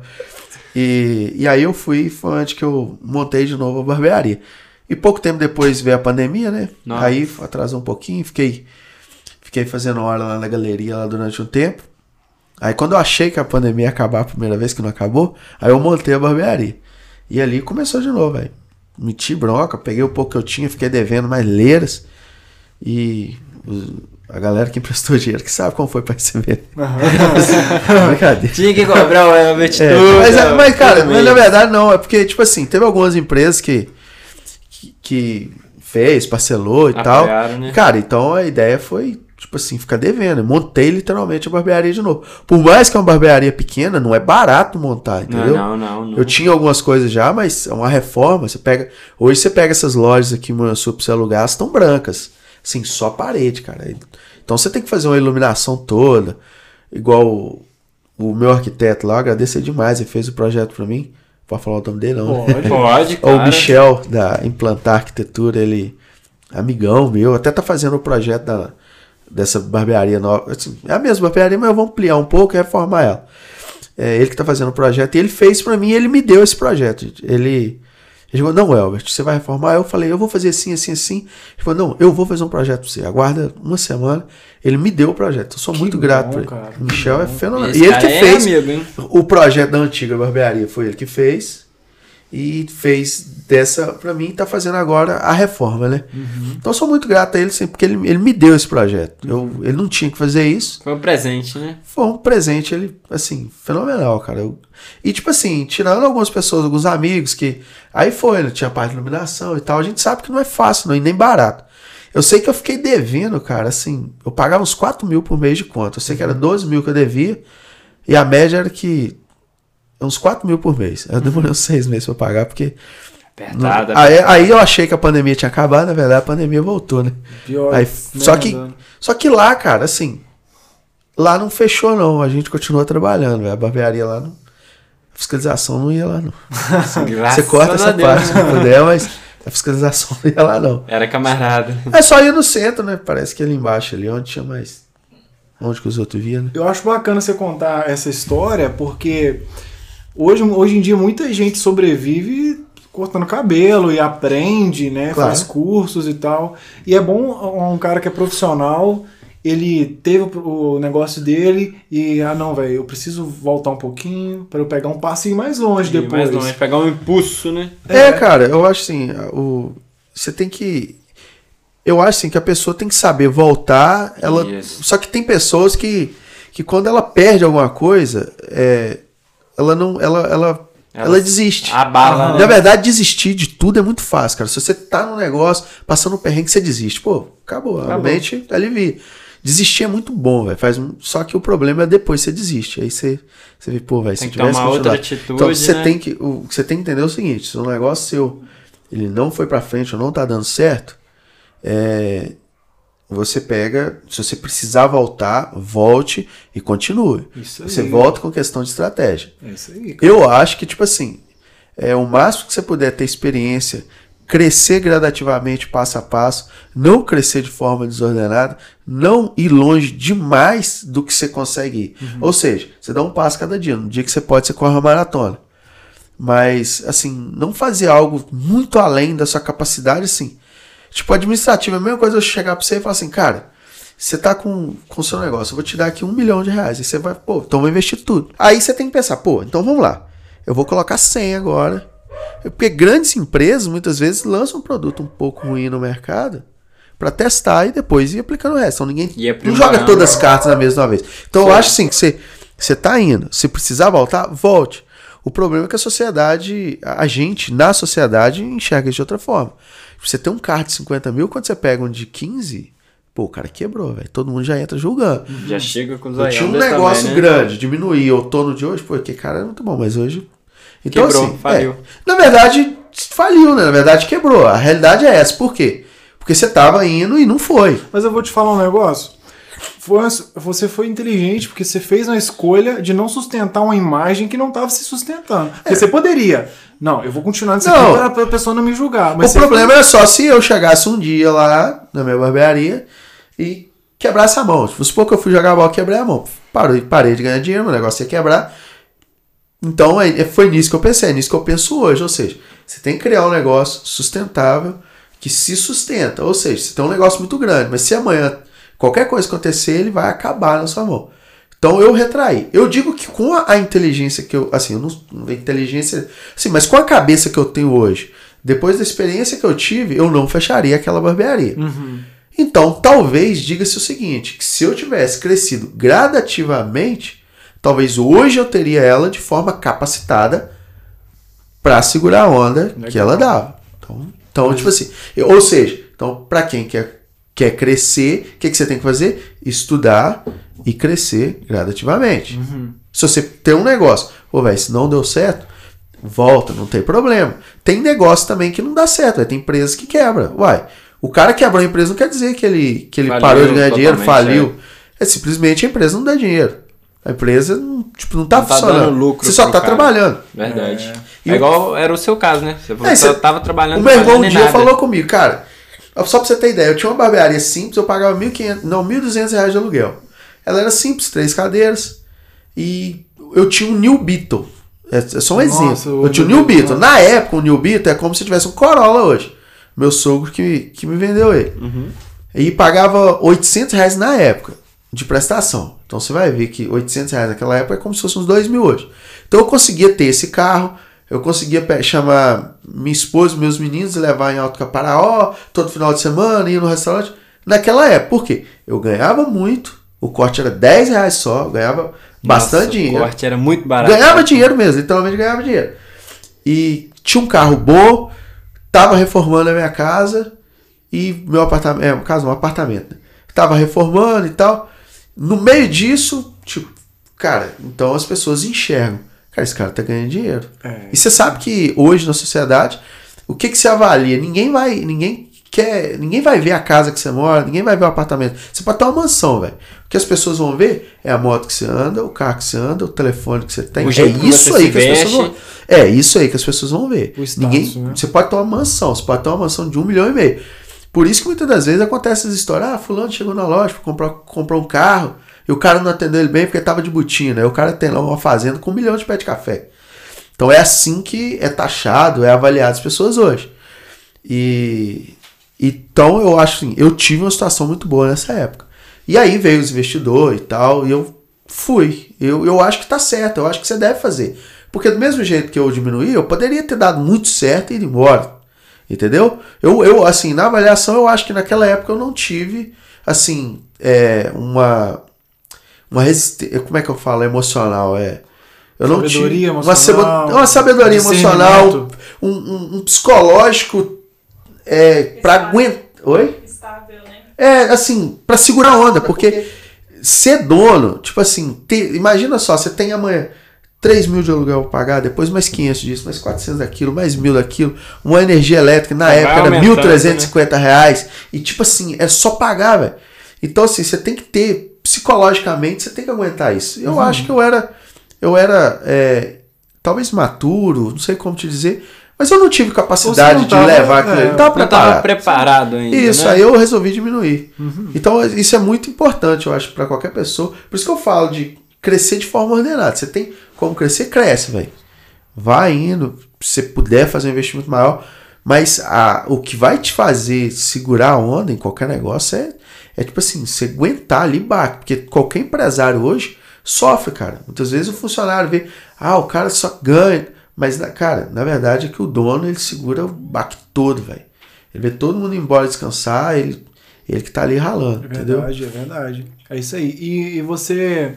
E, e aí eu fui, foi onde que eu montei de novo a barbearia. E pouco tempo depois veio a pandemia, né? Nossa. Aí atrasou um pouquinho, fiquei, fiquei fazendo hora lá na galeria lá durante um tempo. Aí quando eu achei que a pandemia ia acabar a primeira vez que não acabou, aí eu montei a barbearia. E ali começou de novo, velho. Meti bronca, peguei o pouco que eu tinha, fiquei devendo mais leiras. E a galera que emprestou dinheiro que sabe como foi pra receber. Brincadeira. Tinha que cobrar o Elbert É, tudo. mas, é- mas, cara, mas na verdade não, é porque, tipo assim, teve algumas empresas que, que, que fez, parcelou e tal. Apoiaram, né? Cara, então a ideia foi, tipo assim, ficar devendo. Eu Montei literalmente a barbearia de novo. Por mais que é uma barbearia pequena, não é barato montar, entendeu? Não, não, não. não. Eu tinha algumas coisas já, mas é uma reforma. Você pega. Hoje você pega essas lojas aqui em Manassu pra você alugar, elas estão brancas. Assim, só parede, cara. Então você tem que fazer uma iluminação toda. Igual o, o meu arquiteto lá, eu agradeço ele demais. Ele fez o projeto pra mim. Pode falar o nome dele, não. né? Pode. Pode, O. Michel, da Implantar Arquitetura, ele. Amigão meu, até tá fazendo o projeto da, dessa barbearia nova. Assim, é a mesma barbearia, mas eu vou ampliar um pouco e reformar ela. É ele que tá fazendo o projeto. E ele fez pra mim e ele me deu esse projeto. Ele. Ele falou, não, Elbert, você vai reformar? Eu falei, eu vou fazer assim, assim, assim. Ele falou, não, eu vou fazer um projeto pra você. Aguarda uma semana. Ele me deu o projeto. Eu sou muito bom, grato por ele. Michel é que fenomenal. Esse E ele que é fez amigo, o projeto da antiga barbearia. Foi ele que fez. E fez dessa, pra mim, tá fazendo agora a reforma, né? Uhum. Então eu sou muito grato a ele, sempre, porque ele, ele me deu esse projeto. Eu, ele não tinha que fazer isso. Foi um presente, né? Foi um presente, ele, assim, fenomenal, cara. Eu- e, tipo assim, tirando algumas pessoas, alguns amigos que. Aí foi, né? Tinha parte de iluminação e tal. A gente sabe que não é fácil, não, e nem barato. Eu sei que eu fiquei devendo, cara, assim, eu pagava uns 4 mil por mês de conta. Eu sei que era 12 mil que eu devia, e a média era que uns 4 mil por mês. Eu demorei uns 6 meses pra pagar, porque. Apertada. Aí, aí eu achei que a pandemia tinha acabado, na verdade a pandemia voltou, né? Pior. Aí, só, que, só que lá, cara, assim, lá não fechou, não. A gente continuou trabalhando, velho. A barbearia lá não. A fiscalização não ia lá, não. Graças Você corta essa Deus. parte se puder, mas a fiscalização não ia lá, não. Era camarada. É só ir no centro, né? Parece que ali embaixo, ali onde tinha mais. Onde que os outros viam, né? Eu acho bacana você contar essa história, porque hoje, hoje em dia muita gente sobrevive cortando cabelo e aprende, né? Claro. Faz cursos e tal. E é bom um cara que é profissional, ele teve o negócio dele e, ah não, velho, eu preciso voltar um pouquinho para eu pegar um passinho mais longe E depois. mais longe, pegar um impulso, né? É, cara, eu acho assim, o, você tem que. Eu acho assim que a pessoa tem que saber voltar. Ela, Isso. Só que tem pessoas que, que quando ela perde alguma coisa, é, ela não. Ela, ela, ela, Ela desiste. Abala, Na né? verdade, desistir de tudo é muito fácil, cara. Se você tá no negócio, passando um perrengue, você desiste. Pô, acabou. A Acabou. mente alivia. Desistir é muito bom, velho. Faz um... Só que o problema é depois você desiste. Aí você, você vê, pô, velho, se tivesse tomar outra continuado. atitude, Então você né? tem que. O que você tem que entender é o seguinte: se um negócio seu ele não foi pra frente ou não tá dando certo, é, você pega. Se você precisar voltar, volte e continue. Isso aí. Você volta com questão de estratégia. Isso aí. cara. Eu acho que, tipo assim, é o máximo que você puder ter experiência, crescer gradativamente, passo a passo, não crescer de forma desordenada, não ir longe demais do que você consegue ir. Ou seja, você dá um passo cada dia. No dia que você pode, você corre uma maratona. Mas, assim, não fazer algo muito além da sua capacidade, assim. Tipo, administrativo, é a mesma coisa eu chegar pra você e falar assim, cara, você tá com o seu negócio, eu vou te dar aqui um milhão de reais. Aí você vai, pô, então eu vou investir tudo. Aí você tem que pensar, pô, então vamos lá. Eu vou colocar 100 agora. Porque grandes empresas muitas vezes lançam um produto um pouco ruim no mercado pra testar e depois ir aplicando o resto. Então ninguém E não joga todas as cartas na mesma vez. Então eu Sim. acho assim que você, você tá indo. Se precisar voltar, volte. O problema é que a sociedade, a gente na sociedade enxerga isso de outra forma. Você tem um carro de 50 mil, quando você pega um de 15, pô, o cara quebrou, velho. Todo mundo já entra julgando. Já chega com os Eu tinha um negócio tamanho, né? grande, diminuir o outono de hoje, pô, que cara é muito bom, mas hoje. Então, Quebrou, assim, faliu. é, na verdade, faliu, né? Na verdade, quebrou. A realidade é essa. Por quê? Porque você tava indo e não foi. Mas eu vou te falar um negócio. Foi você foi inteligente porque você fez uma escolha de não sustentar uma imagem que não estava se sustentando. Porque você poderia. Não, eu vou continuar nisso É. Não. aqui para a pessoa não me julgar. O problema é só se eu chegasse um dia lá na minha barbearia e quebrasse a mão. Vamos supor que eu fui jogar bola e quebrei a mão. Parei, parei de ganhar dinheiro, meu negócio ia quebrar. Então é- foi nisso que eu pensei, é nisso que eu penso hoje. Ou seja, você tem que criar um negócio sustentável que se sustenta. Ou seja, você tem um negócio muito grande, mas se amanhã qualquer coisa acontecer, ele vai acabar na sua mão. Então eu retraí. Eu digo que com a, inteligência que eu. Assim, eu não, não inteligência. Assim, mas com a cabeça que eu tenho hoje, depois da experiência que eu tive, eu não fecharia aquela barbearia. Então, talvez diga-se o seguinte: que se eu tivesse crescido gradativamente, talvez hoje eu teria ela de forma capacitada para segurar a onda que Legal. ela dava. Então, então tipo assim, eu- ou seja, então para quem quer, quer crescer, o que, que você tem que fazer? Estudar e crescer gradativamente. Se você tem um negócio, pô, velho, se não deu certo, volta, não tem problema. Tem negócio também que não dá certo, véio, tem empresas que quebra. Uai, o cara quebrou a empresa não quer dizer que ele, que ele Faliu parou de ganhar dinheiro, faliu. É simplesmente a empresa não dá dinheiro. A empresa não, tipo, não tá Não tá funcionando. dando lucro Você só tá cara. trabalhando. Verdade. E É, o- igual era o seu caso, né? Você falou É, que só cê- tava trabalhando O meu irmão um dia nada. falou comigo, cara, só pra você ter ideia, eu tinha uma barbearia simples, eu pagava 1.500, não, 1.200 reais de aluguel. Ela era simples, três cadeiras, e eu tinha um New Beetle. É, é só um Nossa, exemplo. Eu tinha um New Beetle, Beetle. Na época, o New Beetle é como se tivesse um Corolla hoje. Meu sogro que, que me vendeu ele. E pagava 800 reais na época de prestação. Então você vai ver que 800 reais naquela época é como se fosse uns 2 mil hoje. Então eu conseguia ter esse carro, eu conseguia chamar minha esposa e meus meninos levar em Alto Caparaó todo final de semana, ir no restaurante. Naquela época, por quê? Eu ganhava muito, o corte era 10 reais só, eu ganhava bastante Nossa, dinheiro. O corte era muito barato. Ganhava dinheiro mesmo, literalmente ganhava dinheiro. E tinha um carro bom, tava reformando a minha casa E meu apartamento, é, no caso, um apartamento. Né? Tava reformando e tal. No meio disso, tipo, cara, então as pessoas enxergam. Cara, esse cara tá ganhando dinheiro. É. E você sabe que hoje na sociedade, o que que se avalia? Ninguém vai, ninguém quer, ninguém vai ver a casa que você mora, ninguém vai ver o apartamento. Você pode ter uma mansão, velho. O que as pessoas vão ver é a moto que você anda, o carro que você anda, o telefone que você tem. É isso você aí que as pessoas vão É isso aí que as pessoas vão ver. Status, ninguém, né? você pode ter uma mansão, você pode ter uma mansão de um milhão e meio. Por isso que muitas das vezes acontece essas histórias. Ah, fulano chegou na loja para comprar, comprou um carro e o cara não atendeu ele bem porque tava de botina. Aí o cara tem lá uma fazenda com um milhão de pé de café. Então é assim que é taxado, é avaliado as pessoas hoje. E então eu acho assim, eu tive uma situação muito boa nessa época. E aí veio os investidores e tal, e eu fui. Eu, eu acho que tá certo, eu acho que você deve fazer. Porque do mesmo jeito que eu diminuí, eu poderia ter dado muito certo e ir embora. Entendeu? Eu, eu, assim, na avaliação, eu acho que naquela época eu não tive, assim, é, uma. Uma resistência. Como é que eu falo? Emocional. É. Eu não Sabedoria. Uma, emocional, sebo- uma sabedoria emocional, um, um- um psicológico é, pra aguentar. Oi? Estável, né? É, assim, pra segurar a onda, porque ser dono, tipo assim, ter- imagina só, você tem amanhã 3 mil de aluguel pra pagar, depois mais 500 disso, mais 400 daquilo, mais mil daquilo, uma energia elétrica, na Vai época era aumentando, 1.350 reais, e tipo assim, é só pagar, velho. Então assim, você tem que ter, psicologicamente, você tem que aguentar isso. Eu acho que eu era, eu era, é, talvez maturo, não sei como te dizer, mas eu não tive capacidade não de tava, levar aquilo, é, eu não tava Não tava preparado. preparado ainda. Isso, né? aí eu resolvi diminuir. Então, isso é muito importante, eu acho, pra qualquer pessoa. Por isso que eu falo de crescer de forma ordenada. Você tem como crescer, cresce, velho. Vai indo, se você puder fazer um investimento maior. Mas a, o que vai te fazer segurar a onda em qualquer negócio é, é tipo assim, você aguentar ali baixo. Porque qualquer empresário hoje sofre, cara. Muitas vezes o funcionário vê, ah, o cara só ganha. Mas, cara, na verdade é que o dono ele segura o baque todo, velho. Ele vê todo mundo embora descansar, ele, ele que tá ali ralando, É entendeu? verdade, é verdade. É isso aí. E, e você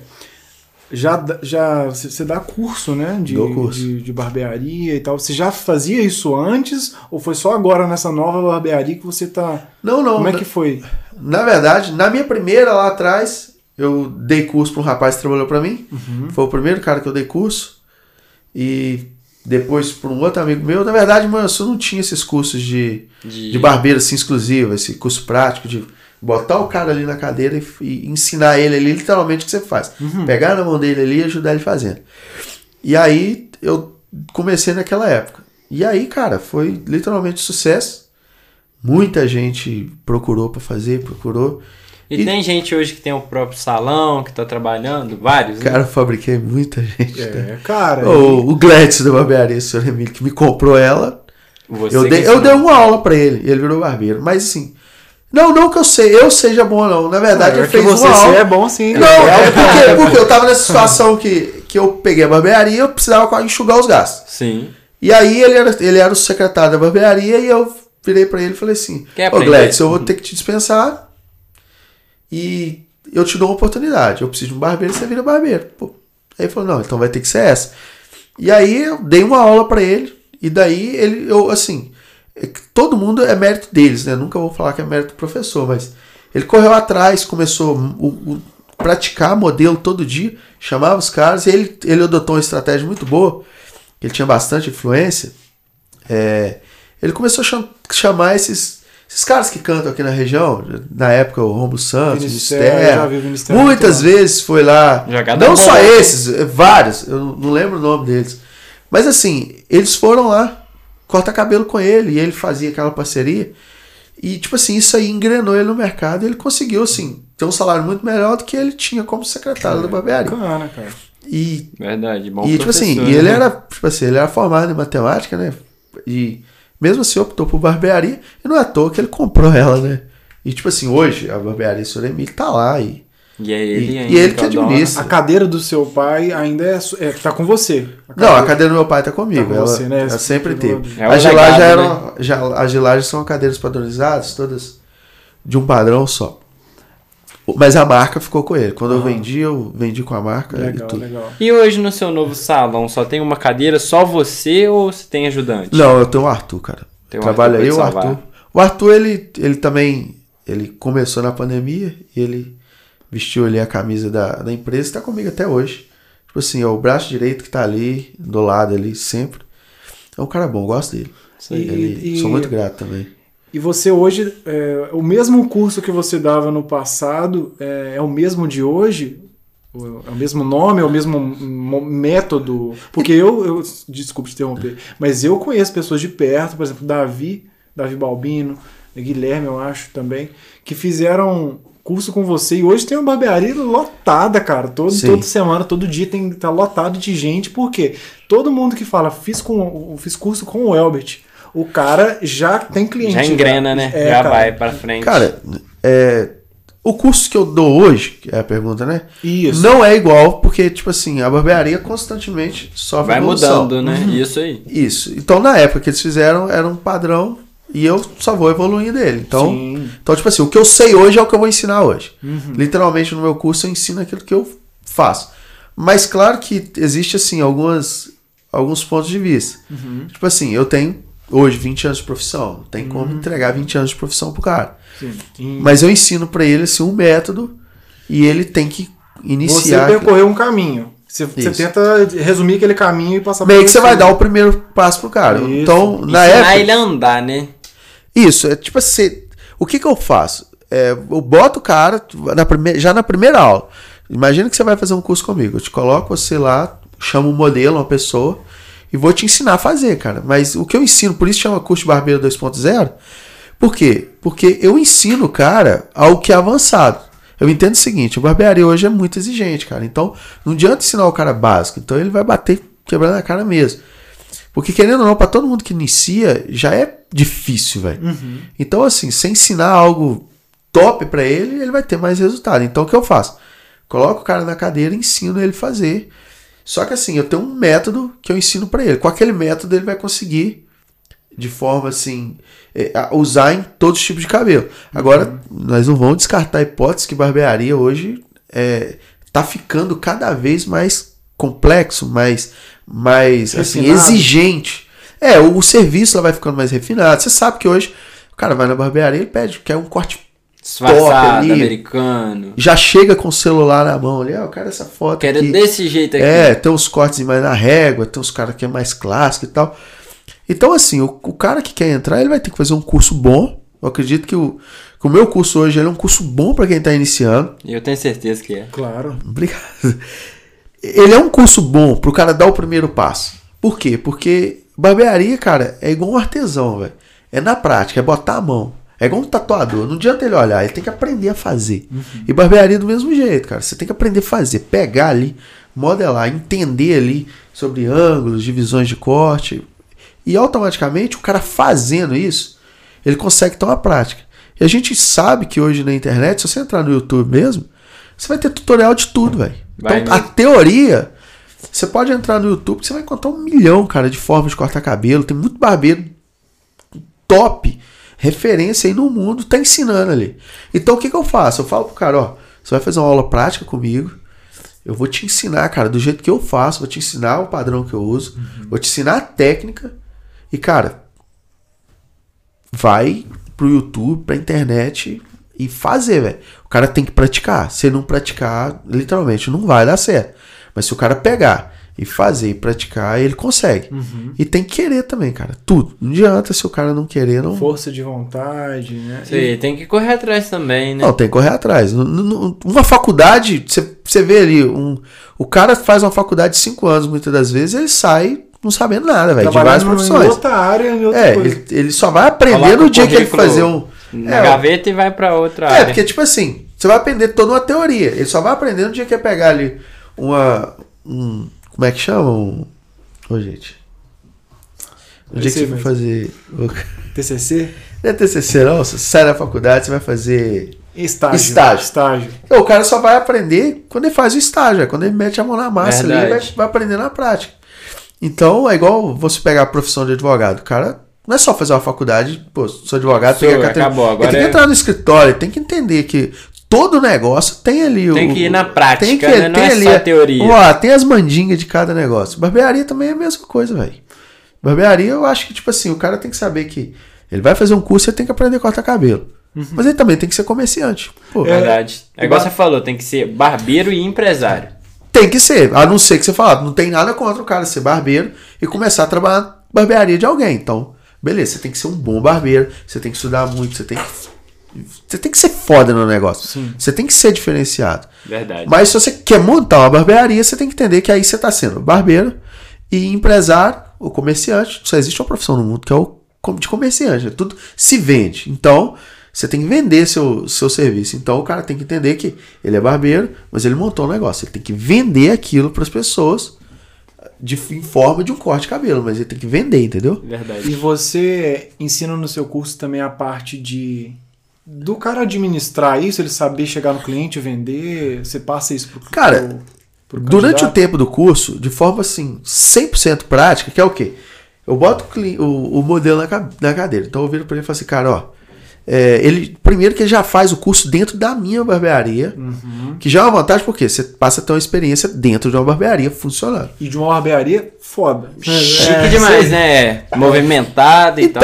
já, dá- já você dá curso, né? De, Dou curso. De, de barbearia e tal. Você já fazia isso antes? Ou foi só agora nessa nova barbearia que você tá. Não, não. Como é que foi? Na verdade, na minha primeira lá atrás, eu dei curso para um rapaz que trabalhou para mim. Foi o primeiro cara que eu dei curso. E depois para um outro amigo meu. Na verdade, mano, eu não tinha esses cursos de, De- de barbeiro assim exclusivo, esse curso prático de botar o cara ali na cadeira e, e ensinar ele ali literalmente o que você faz. Pegar na mão dele ali e ajudar ele fazendo. E aí eu comecei naquela época. E aí, cara, foi literalmente sucesso. Muita gente procurou para fazer, procurou. E, E- tem gente hoje que tem o próprio salão, que tá trabalhando, vários, né? Cara, eu fabriquei muita gente. né? É, cara. O, o Gladys da barbearia, o senhor Emílio, que me comprou ela, Você eu que dei, eu dei uma aula pra ele, e ele virou barbeiro. Mas assim, não, não que eu sei, eu seja bom não. Na verdade, é ele que fez você uma aula. é bom sim. Não, é porque, porque eu tava nessa situação que, que eu peguei a barbearia e eu precisava enxugar os gastos. Sim. E aí ele era, ele era o secretário da barbearia e eu virei pra ele e falei assim: Ô aprender? Gladys, eu vou ter que te dispensar e eu te dou uma oportunidade. Eu preciso de um barbeiro e você vira barbeiro. Pô. Aí ele falou: Não, então vai ter que ser essa. E aí eu dei uma aula pra ele e daí ele, eu assim, é todo mundo é mérito deles, né? Nunca vou falar que é mérito do professor, mas ele correu atrás, começou o, o- praticar modelo todo dia, chamava os caras e ele, ele adotou uma estratégia muito boa ele tinha bastante influência, é, ele começou a cham- chamar esses, esses caras que cantam aqui na região, na época o Romulo Santos, Ministério, Ministério, muitas vezes foi lá, Jogada não boa. só esses, é, vários, eu não lembro o nome deles, mas assim, eles foram lá cortar cabelo com ele e ele fazia aquela parceria e tipo assim, isso aí engrenou ele no mercado e ele conseguiu assim, ter um salário muito melhor do que ele tinha como secretário da barbearia. Bacana, cara. E Verdade, bom e tipo assim, professor, e ele né? era, tipo assim, ele era formado em matemática, né? E mesmo assim optou por barbearia, e não é à toa que ele comprou ela, né? E tipo assim, hoje a barbearia Sr. Emílio tá lá e, E é ele e- ainda. e ele que é administra. A cadeira do seu pai ainda é, é tá com você. Não, a cadeira do meu pai tá comigo. Tá com ela, você, né? ela sempre Esse- teve. É as gilagens legado, eram. Já, as gilagens são cadeiras padronizadas, todas de um padrão só. Mas a marca ficou com ele. Quando eu vendi, eu vendi com a marca Legal, e tudo. legal. E hoje no seu novo salão só tem uma cadeira, só você ou você tem ajudante? Não, eu tenho o Arthur, cara. Tem o Trabalha Arthur aí o. Arthur. O Arthur, ele, ele também ele começou na pandemia e ele vestiu ali a camisa da, da empresa e tá comigo até hoje. Tipo assim, é o braço direito que tá ali, do lado ali, sempre. É um cara bom, gosto dele. E- Ele- e- Sou muito grato também. E você hoje, é, o mesmo curso que você dava no passado é, é o mesmo de hoje? É o mesmo nome, é o mesmo mo- método? Porque eu, eu desculpe te interromper, mas eu conheço pessoas de perto, por exemplo, Davi, Davi Balbino, Guilherme, eu acho também, que fizeram curso com você e hoje tem uma barbearia lotada, cara. Todo, Sim. toda semana, todo dia tem tá lotado de gente, porque todo mundo que fala, fiz, com, fiz curso com o Elbert. O cara já tem cliente. Já engrena, né? É, Já cara. vai pra frente. Cara, é, o curso que eu dou hoje, que é a pergunta, né? Isso. Não é igual, porque, tipo assim, a barbearia constantemente sofre vai evolução. mudando, né? Uhum. Isso aí. Isso. Então, na época que eles fizeram, era um padrão e eu só vou evoluindo dele. Então, Sim. então, tipo assim, o que eu sei hoje é o que eu vou ensinar hoje. Uhum. Literalmente, no meu curso, eu ensino aquilo que eu faço. Mas, claro que existe, assim, algumas, alguns pontos de vista. Uhum. Tipo assim, eu tenho hoje 20 anos de profissão. Não tem como entregar 20 anos de profissão pro cara. Sim. Mas eu ensino pra ele, assim, um método e ele tem que você iniciar... percorreu um caminho. Você, você tenta resumir aquele caminho e passar Meio que você vai dar o primeiro passo pro cara. Isso. Então, na Ensinar época... ele a andar, né? Isso, é tipo assim, o que que eu faço? É, eu boto o cara na prime- já na primeira aula. Imagina que você vai fazer um curso comigo. Eu te coloco você lá, chamo um modelo, uma pessoa, e vou te ensinar a fazer, cara. Mas o que eu ensino, por isso chama curso de barbeiro 2.0, por quê? Porque eu ensino o cara ao que é avançado. Eu entendo o seguinte, a barbearia hoje é muito exigente, cara. Então, não adianta ensinar o cara básico. Então, ele vai bater quebrando a cara mesmo. Porque, querendo ou não, para todo mundo que inicia, já é difícil, velho. Então, assim, se ensinar algo top para ele, ele vai ter mais resultado. Então, o que eu faço? Coloco o cara na cadeira e ensino ele a fazer. Só que, assim, eu tenho um método que eu ensino para ele. Com aquele método, ele vai conseguir, de forma assim, é, usar em todos os tipos de cabelo. Agora, nós não vamos descartar a hipótese que barbearia hoje é, tá ficando cada vez mais complexo, mais, mais assim, Refinado. exigente. É, o, o serviço lá vai ficando mais refinado. Você sabe que hoje o cara vai na barbearia e pede, quer um corte. Disfarçado, ali. americano. Já chega com o celular na mão ali, ó, eu quero essa foto. Quero aqui. desse jeito aqui. É, tem uns cortes mais na régua, tem uns caras que é mais clássico e tal. Então, assim, o, o cara que quer entrar, ele vai ter que fazer um curso bom. Eu acredito que o, que o meu curso hoje ele é um curso bom para quem tá iniciando. Eu tenho certeza que é. Claro. Obrigado. Ele é um curso bom pro cara dar o primeiro passo. Por quê? Porque barbearia, cara, é igual um artesão, velho. É na prática, é botar a mão. É igual um tatuador. Não adianta ele olhar, ele tem que aprender a fazer. E barbearia do mesmo jeito, cara. Você tem que aprender a fazer, pegar ali, modelar, entender ali sobre ângulos, divisões de corte. E automaticamente o cara fazendo isso, ele consegue ter uma prática. E a gente sabe que hoje na internet, se você entrar no YouTube mesmo, você vai ter tutorial de tudo, velho. Então, a mesmo. teoria, você pode entrar no YouTube você vai encontrar um milhão, cara, de formas de cortar cabelo. Tem muito barbeiro top, referência aí no mundo, tá ensinando ali. Então o que, que eu faço? Eu falo pro cara, ó, você vai fazer uma aula prática comigo. Eu vou te ensinar, cara, do jeito que eu faço, vou te ensinar o padrão que eu uso, vou te ensinar a técnica. E, cara, vai pro YouTube, pra internet e fazer, velho. O cara tem que praticar. Se não praticar, literalmente, não vai dar certo. Mas se o cara pegar e fazer e praticar, ele consegue. E tem que querer também, cara. Tudo. Não adianta se o cara não querer, não. Força de vontade, né? Isso aí, tem que correr atrás também, né? Não, tem que correr atrás. Uma faculdade, você você vê ali, um, o cara faz uma faculdade de 5 anos, muitas das vezes, ele sai não sabendo nada, velho, de várias Trabalhando em profissões. outra área, em outra É, coisa. ele, ele só vai aprender no o dia que ele fazer um. Na É, gaveta e vai pra outra É, área. porque, tipo assim, você vai aprender toda uma teoria. Ele só vai aprender no dia que ele pegar ali uma. Um, como é que chama? Um. Ô, gente. No dia que você for fazer. TCC? Não é TCC, não. Você sai da faculdade, você vai fazer. Estágio. Estágio. Estágio. O cara só vai aprender quando ele faz o estágio, é quando ele mete a mão na massa ali, ele vai, Verdade. vai aprender na prática. Então é igual você pegar a profissão de advogado. O cara não é só fazer uma faculdade, pô, sou advogado, Sou, pegar a carteira. acabou, ele agora tem que é- entrar no escritório, ele tem que entender que todo negócio tem ali Tem o. que ir na prática, tem que, né? Não tem é ali, só teoria. Lá, tem as mandingas de cada negócio. Barbearia também é a mesma coisa, velho. Barbearia, eu acho que, tipo assim, o cara tem que saber que Ele vai fazer um curso, ele tem que aprender a cortar cabelo. Mas ele também tem que ser comerciante. Pô, Verdade. É igual você falou, tem que ser barbeiro e empresário. Tem que ser. A não ser que você fala, não tem nada contra o cara ser barbeiro e começar a trabalhar barbearia de alguém. Então, beleza, você tem que ser um bom barbeiro, você tem que estudar muito, você tem que. Você tem que ser foda no negócio. Você tem que ser diferenciado. Verdade. Mas se você quer montar uma barbearia, você tem que entender que aí você está sendo barbeiro e empresário ou comerciante. Só existe uma profissão no mundo que é o de comerciante. né? Tudo se vende. Então, você tem que vender seu, seu serviço. Então, o cara tem que entender que ele é barbeiro, mas ele montou um negócio. Ele tem que vender aquilo para as pessoas de, em forma de um corte de cabelo. Mas ele tem que vender, entendeu? Verdade. E você ensina no seu curso também a parte de do cara administrar isso, ele saber chegar no cliente, vender, você passa isso pro Cara, pro- pro Durante o tempo do curso, de forma assim, 100% prática, que é o quê? Eu boto o, o- o modelo na, na cadeira. Então eu viro pra ele e falo assim, cara, ó. é, ele, primeiro que ele já faz o curso dentro da minha barbearia, Uhum. que já é uma vantagem porque você passa a ter uma experiência dentro de uma barbearia funcionando. E de uma barbearia foda. Chique É, demais, sei. né? Movimentado e Então,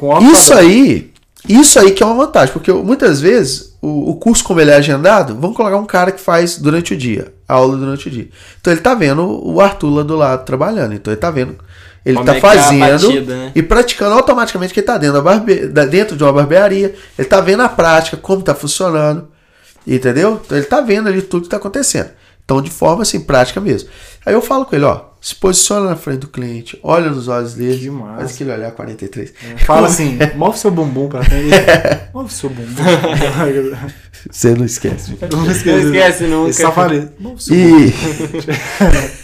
tal. Isso padrão. aí, isso aí que é uma vantagem, porque muitas vezes o, o curso, como ele é agendado, vamos colocar um cara que faz durante o dia, aula durante o dia. Então ele tá vendo o Arthur lá do lado trabalhando, então ele tá vendo, ele Como tá é é fazendo batida, né? e praticando automaticamente que ele tá dentro, da barbe... dentro de uma barbearia, ele tá vendo a prática, como tá funcionando, entendeu? Então ele tá vendo ali tudo que tá acontecendo. Então, de forma assim, prática mesmo. Aí eu falo com ele, ó, se posiciona na frente do cliente, olha nos olhos dele, Que massa. faz aquele olhar 43. Fala assim, move seu bumbum pra frente. Move seu bumbum. Você não esquece. Não Não esquece nunca. Esse safadeza. Move seu bumbum.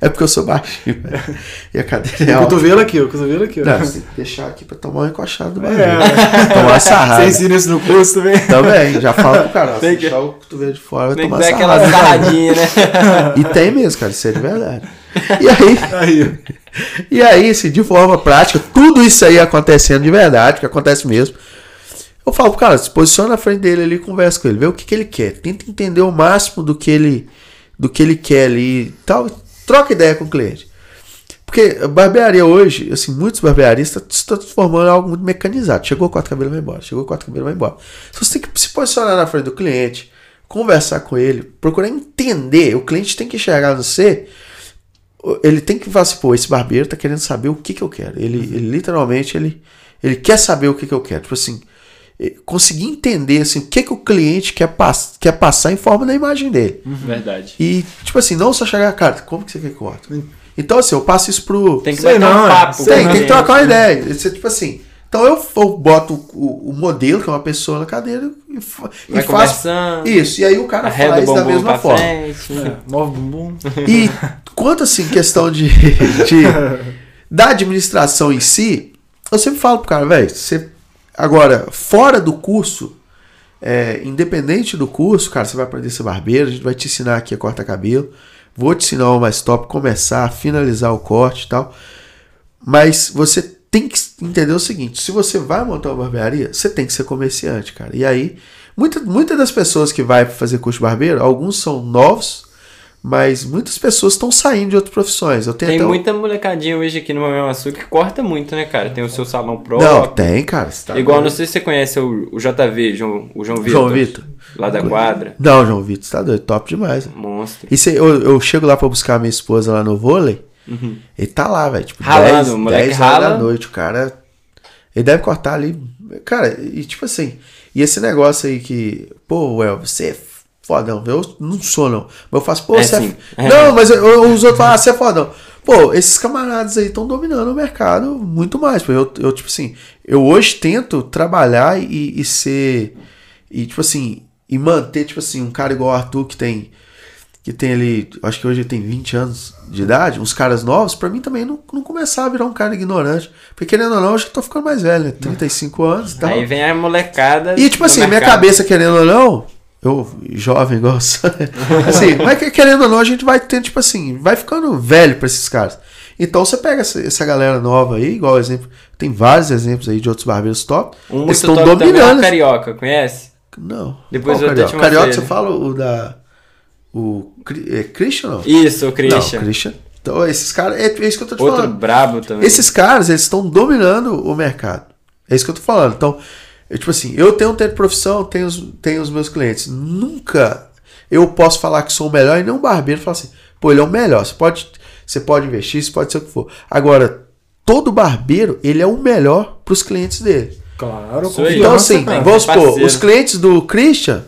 É porque eu sou baixinho, velho. E a cadeira é O cotovelo aqui, o cotovelo aqui, ó. Não, você tem que deixar aqui pra tomar uma encoxada do barulho. É. Tomar sarrada. Você ensina isso no curso também? Também, já falo pro cara, ó, Tem que- deixar o cotovelo de fora, vai Tem que tomar dar aquela sarrada. sarradinha, né? E tem mesmo, cara, isso é de verdade. E aí, Aí, e aí, assim, de forma prática, tudo isso aí acontecendo de verdade, que acontece mesmo. Eu falo pro cara, se posiciona na frente dele ali e conversa com ele, vê o que, que ele quer. Tenta entender o máximo do que ele, do que ele quer ali e tal. Troca ideia com o cliente. Porque barbearia hoje, assim, muitos barbearias estão se transformando em algo muito mecanizado. Chegou o corte cabelo, vai embora. Chegou o corte cabelo, vai embora. Então você tem que se posicionar na frente do cliente, conversar com ele, procurar entender. O cliente tem que enxergar no você. Ele tem que falar assim, pô, esse barbeiro tá querendo saber o que que eu quero. Ele, ele literalmente, ele, ele quer saber o que que eu quero. Tipo assim, conseguir entender assim, o que que o cliente quer, pass quer passar em forma da imagem dele. Verdade. E, tipo assim, não só chegar, cara, como que você quer que corta? Então, assim, eu passo isso pro. Tem que Sei bater não, um é. papo. Sei Tem, que trocar uma né? ideia. É tipo assim. Então eu, eu boto o, o modelo, que é uma pessoa na cadeira, e, e faço. Isso, e aí o cara faz da mesma forma. frente. é, move o bumbum. E quanto assim, questão de, de- da administração em si, eu sempre falo pro cara, velho, você agora, fora do curso, é, independente do curso, cara, você vai aprender a ser barbeiro, a gente vai te ensinar aqui a cortar cabelo, vou te ensinar o mais top, começar, finalizar o corte e tal. Mas você tem que entender o seguinte: se você vai montar uma barbearia, você tem que ser comerciante, cara. E aí, muitas muita das pessoas que vai fazer curso de barbeiro, alguns são novos, mas muitas pessoas estão saindo de outras profissões. Eu tenho Tem um- muita molecadinha hoje aqui no Mamão Açúcar que corta muito, né, cara? Tem o seu salão próprio. Não, tem, cara. tá Igual, não sei se você conhece o, o JV, João, o João Vitor. João Vitor. Lá da quadra. Não, João Vitor, você tá doido, top demais. Monstro. E se, eu, eu chego lá pra buscar minha esposa lá no vôlei, ele tá lá, velho. Tipo, Uhum. Ralando, 10, o moleque 10 horas rala. da noite. O cara. Ele deve cortar ali. Cara, e tipo assim. E esse negócio aí que. Pô, El, você é fodão. Eu não sou, não. Mas eu faço, pô, É você sim. é. É. Não, mas eu- eu- os outros falam, ah, você é fodão. Pô, esses camaradas aí estão dominando o mercado muito mais. pô. Eu, eu, tipo assim, eu hoje tento trabalhar e, e ser. E, tipo assim, e manter, tipo assim, um cara igual o Arthur que tem que tem ali, acho que hoje ele tem 20 anos de idade, uns caras novos, pra mim também não, não começar a virar um cara ignorante. Porque querendo ou não, eu já tô ficando mais velho, né? 35 anos e tal. Aí vem a molecada. E tipo assim, minha mercado. cabeça, querendo ou não, eu, jovem né? assim, mas que- querendo ou não, a gente vai tendo, tipo assim, vai ficando velho pra esses caras. Então você pega essa, essa galera nova aí, igual exemplo, tem vários exemplos aí de outros barbeiros top. Um eles estão também é dominando. Carioca, conhece? Não. Depois Qual eu Carioca? te Carioca, você fala o da. O. É Christian não? Isso, o Não, Christian. Christian. Então, esses caras. É, é isso que eu tô te Outro falando. brabo também. Esses caras, eles estão dominando o mercado. É isso que eu tô falando. Então, eu, tipo assim, eu tenho um tempo de profissão, tenho os, tenho os meus clientes. Nunca eu posso falar que sou o melhor e não um barbeiro fala assim, pô, ele é o melhor. Você pode, você pode investir, isso pode ser o que for. Agora, todo barbeiro, ele é o melhor pros clientes dele. Claro, Isso. Então, assim, cara. vamos supor, parceiro. os clientes do Christian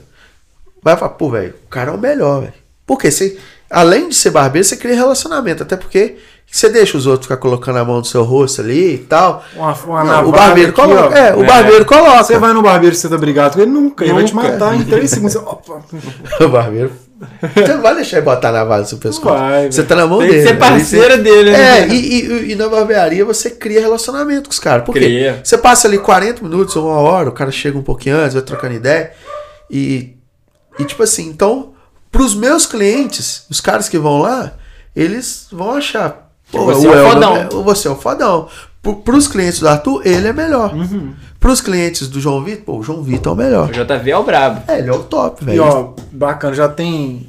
vai falar, pô, velho, o cara é o melhor, velho. Porque você, além de ser barbeiro, você cria relacionamento. Até porque você deixa os outros ficar colocando a mão no seu rosto ali e tal. Uma, uma Não, navalha o barbeiro aqui, coloca. ó. É, o É. barbeiro coloca. Você vai no barbeiro e você tá brigado com ele? Nunca. Ele vai te matar em 3 segundos. Você- Opa. O barbeiro. Você não vai deixar ele botar na navalha no seu pescoço. vai, você tá na mão Tem que dele. ser Aí parceiro você- dele, né? É, e, e- e na barbearia você cria relacionamento com os caras. Por quê? Cria. Você passa ali 40 minutos ou uma hora, o cara chega um pouquinho antes, vai trocando ideia. E, e tipo assim, então, pros meus clientes, os caras que vão lá, eles vão achar. Pô, Você é o fodão. é- você é o fodão. Pro, pros clientes do Arthur, ele é melhor. Uhum. Pros clientes do João Vitor, pô, o João Vitor é o melhor. O JV é o brabo. É, ele é o top, E velho. ó, bacana, já tem.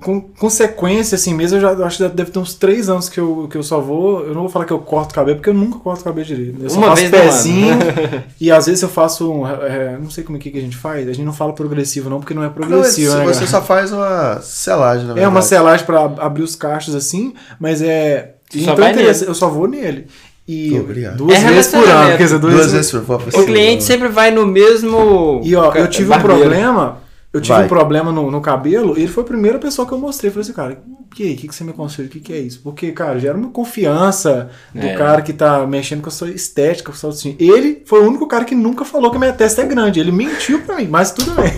Com, com sequência, assim mesmo, eu já eu acho que deve ter uns 3 anos que eu, que eu só vou. Eu não vou falar que eu corto cabelo, porque eu nunca corto cabelo direito. Eu só Uma faço pezinho. e às vezes eu faço. um, é, não sei como é que a gente faz. A gente não fala progressivo, não, porque não é Não, progressivo, se né? você cara? só faz uma selagem, na É uma verdade. selagem pra ab- abrir os cachos assim, mas é. Só então eu só vou nele. E Obrigado. duas É vezes por ano. Quer dizer, duas, Duas vezes por O cliente sempre vai no mesmo. E ó, eu tive um barbeiro. problema. Eu tive Vai. um problema no, no cabelo, e ele foi a primeira pessoa que eu mostrei. Falei assim, cara, e aí, o que, que você me aconselha? O que, que é isso? Porque, cara, gera uma confiança do É. cara que tá mexendo com a sua estética, com a sua autoestima. Ele foi o único cara que nunca falou que minha testa é grande. Ele mentiu pra mim, mas tudo bem.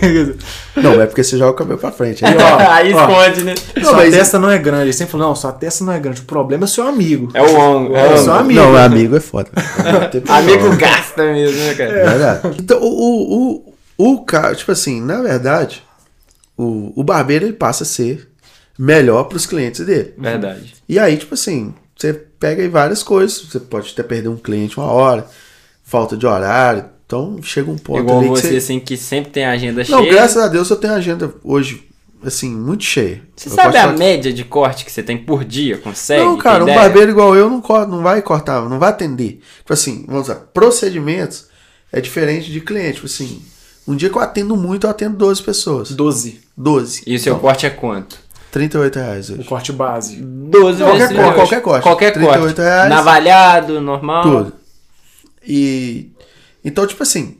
Não, é porque você joga o cabelo pra frente. E, ó, Aí ó, esconde, né? sua mas- testa não é grande. Ele sempre falou, não, sua testa não é grande. O problema é seu amigo. É o on. É, É o amigo. Não, amigo é foda. Amigo gasta mesmo, né, cara? É verdade. Então, o, o, o, o cara, tipo assim, na verdade, o, o barbeiro ele passa a ser melhor pros clientes dele. Verdade. E aí, tipo assim, você pega aí várias coisas. Você pode até perder um cliente uma hora, falta de horário. Então, chega um ponto Igual ali que você, você... assim, que sempre tem agenda Não, cheia. graças a Deus eu tenho agenda hoje, assim, muito cheia. Você Eu sabe a falar- média de corte que você tem por dia? Consegue? Não, cara, um ideia? barbeiro igual eu não, corta, não vai cortar, não vai atender. Tipo assim, vamos lá, procedimentos é diferente de cliente. Tipo assim, um dia que eu atendo muito, eu atendo 12 pessoas. 12. 12. E o seu Então, corte é quanto? 38 reais O hoje. corte base. 12 Qualquer vezes corte, qualquer corte. Qualquer 38 corte. reais. Navalhado, normal. Tudo. E. Então, tipo assim,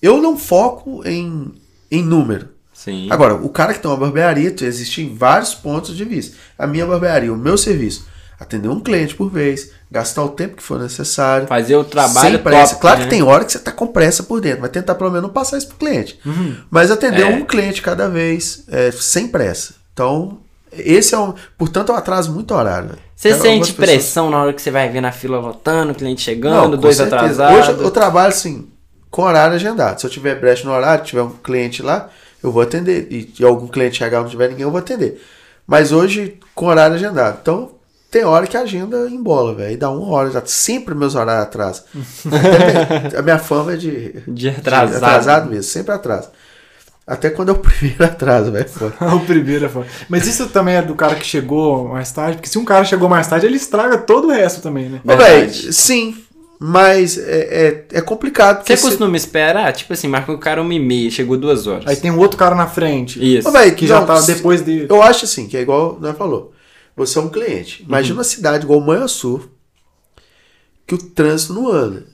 eu não foco em, em número. Sim. Agora, o cara que tem uma barbearia, existem vários pontos de vista. A minha barbearia, o meu serviço, atender um cliente por vez, gastar o tempo que for necessário. Fazer o trabalho sem pressa. top, claro né? que tem hora que você tá com pressa por dentro, mas tentar pelo menos não passar isso pro cliente. Mas atender É. um cliente cada vez, é, sem pressa. Então, esse é um. Portanto, é um atraso muito horário. velho. Você sente pressão na hora que você vai ver na fila lotando, cliente Não, chegando, com dois certeza. atrasados. Hoje eu trabalho assim, com horário agendado. Se eu tiver brecha no horário, tiver um cliente lá, eu vou atender. E se algum cliente chegar e não tiver ninguém, eu vou atender. Mas hoje, com horário agendado. Então, tem hora que a agenda embola, velho. E dá uma hora. Já, sempre meus horários atrasam. Até a minha fama é de, De atrasado. atrasado mesmo, sempre atraso. Até quando é o primeiro atraso, velho. o primeiro é foda. Mas isso também é do cara que chegou mais tarde, porque se um cara chegou mais tarde, ele estraga todo o resto também, né? Ô, Verdade. velho, sim. Mas é, é, é complicado. Você porque se- costuma esperar? Tipo assim, marca o cara uma e meia, chegou duas horas. Aí tem um outro cara na frente. Isso. Ô, véi, Que já não, tá se- depois dele. Eu acho assim, que é igual nós falou. Você é um cliente. Imagina uma cidade igual Manhuaçu, que o trânsito não anda.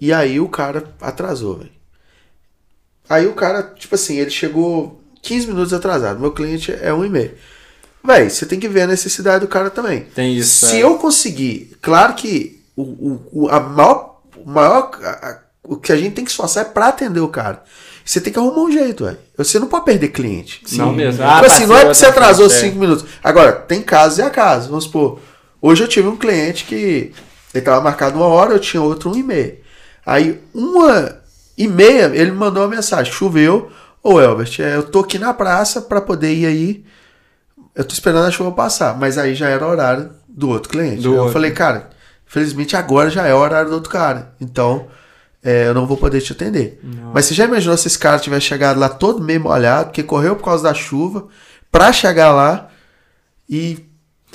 E aí o cara atrasou, velho. Aí o cara, tipo assim, ele chegou 15 minutos atrasado. Meu cliente é um e meio. Véi, você tem que ver a necessidade do cara também. Tem isso. Se é. eu conseguir, claro que o, o, o- a maior, o maior a- a- o que a gente tem que esforçar é pra atender o cara. Você tem que arrumar um jeito, velho. Você não pode perder cliente. Não mesmo. tipo assim, não é porque você atrasou 5 minutos. Agora, tem casos e a casos. Vamos supor, hoje eu tive um cliente que ele tava marcado uma hora, eu tinha outro um e meia. Aí, uma e meia, ele me mandou uma mensagem, choveu. Ô, Elbert, é, eu tô aqui na praça pra poder ir aí. Eu tô esperando a chuva passar, mas aí já era o horário do outro cliente. Do eu outro. falei, cara, felizmente agora já é o horário do outro cara. Então, é, eu não vou poder te atender. Mas você já imaginou se esse cara tivesse chegado lá todo meio molhado, porque correu por causa da chuva, pra chegar lá e,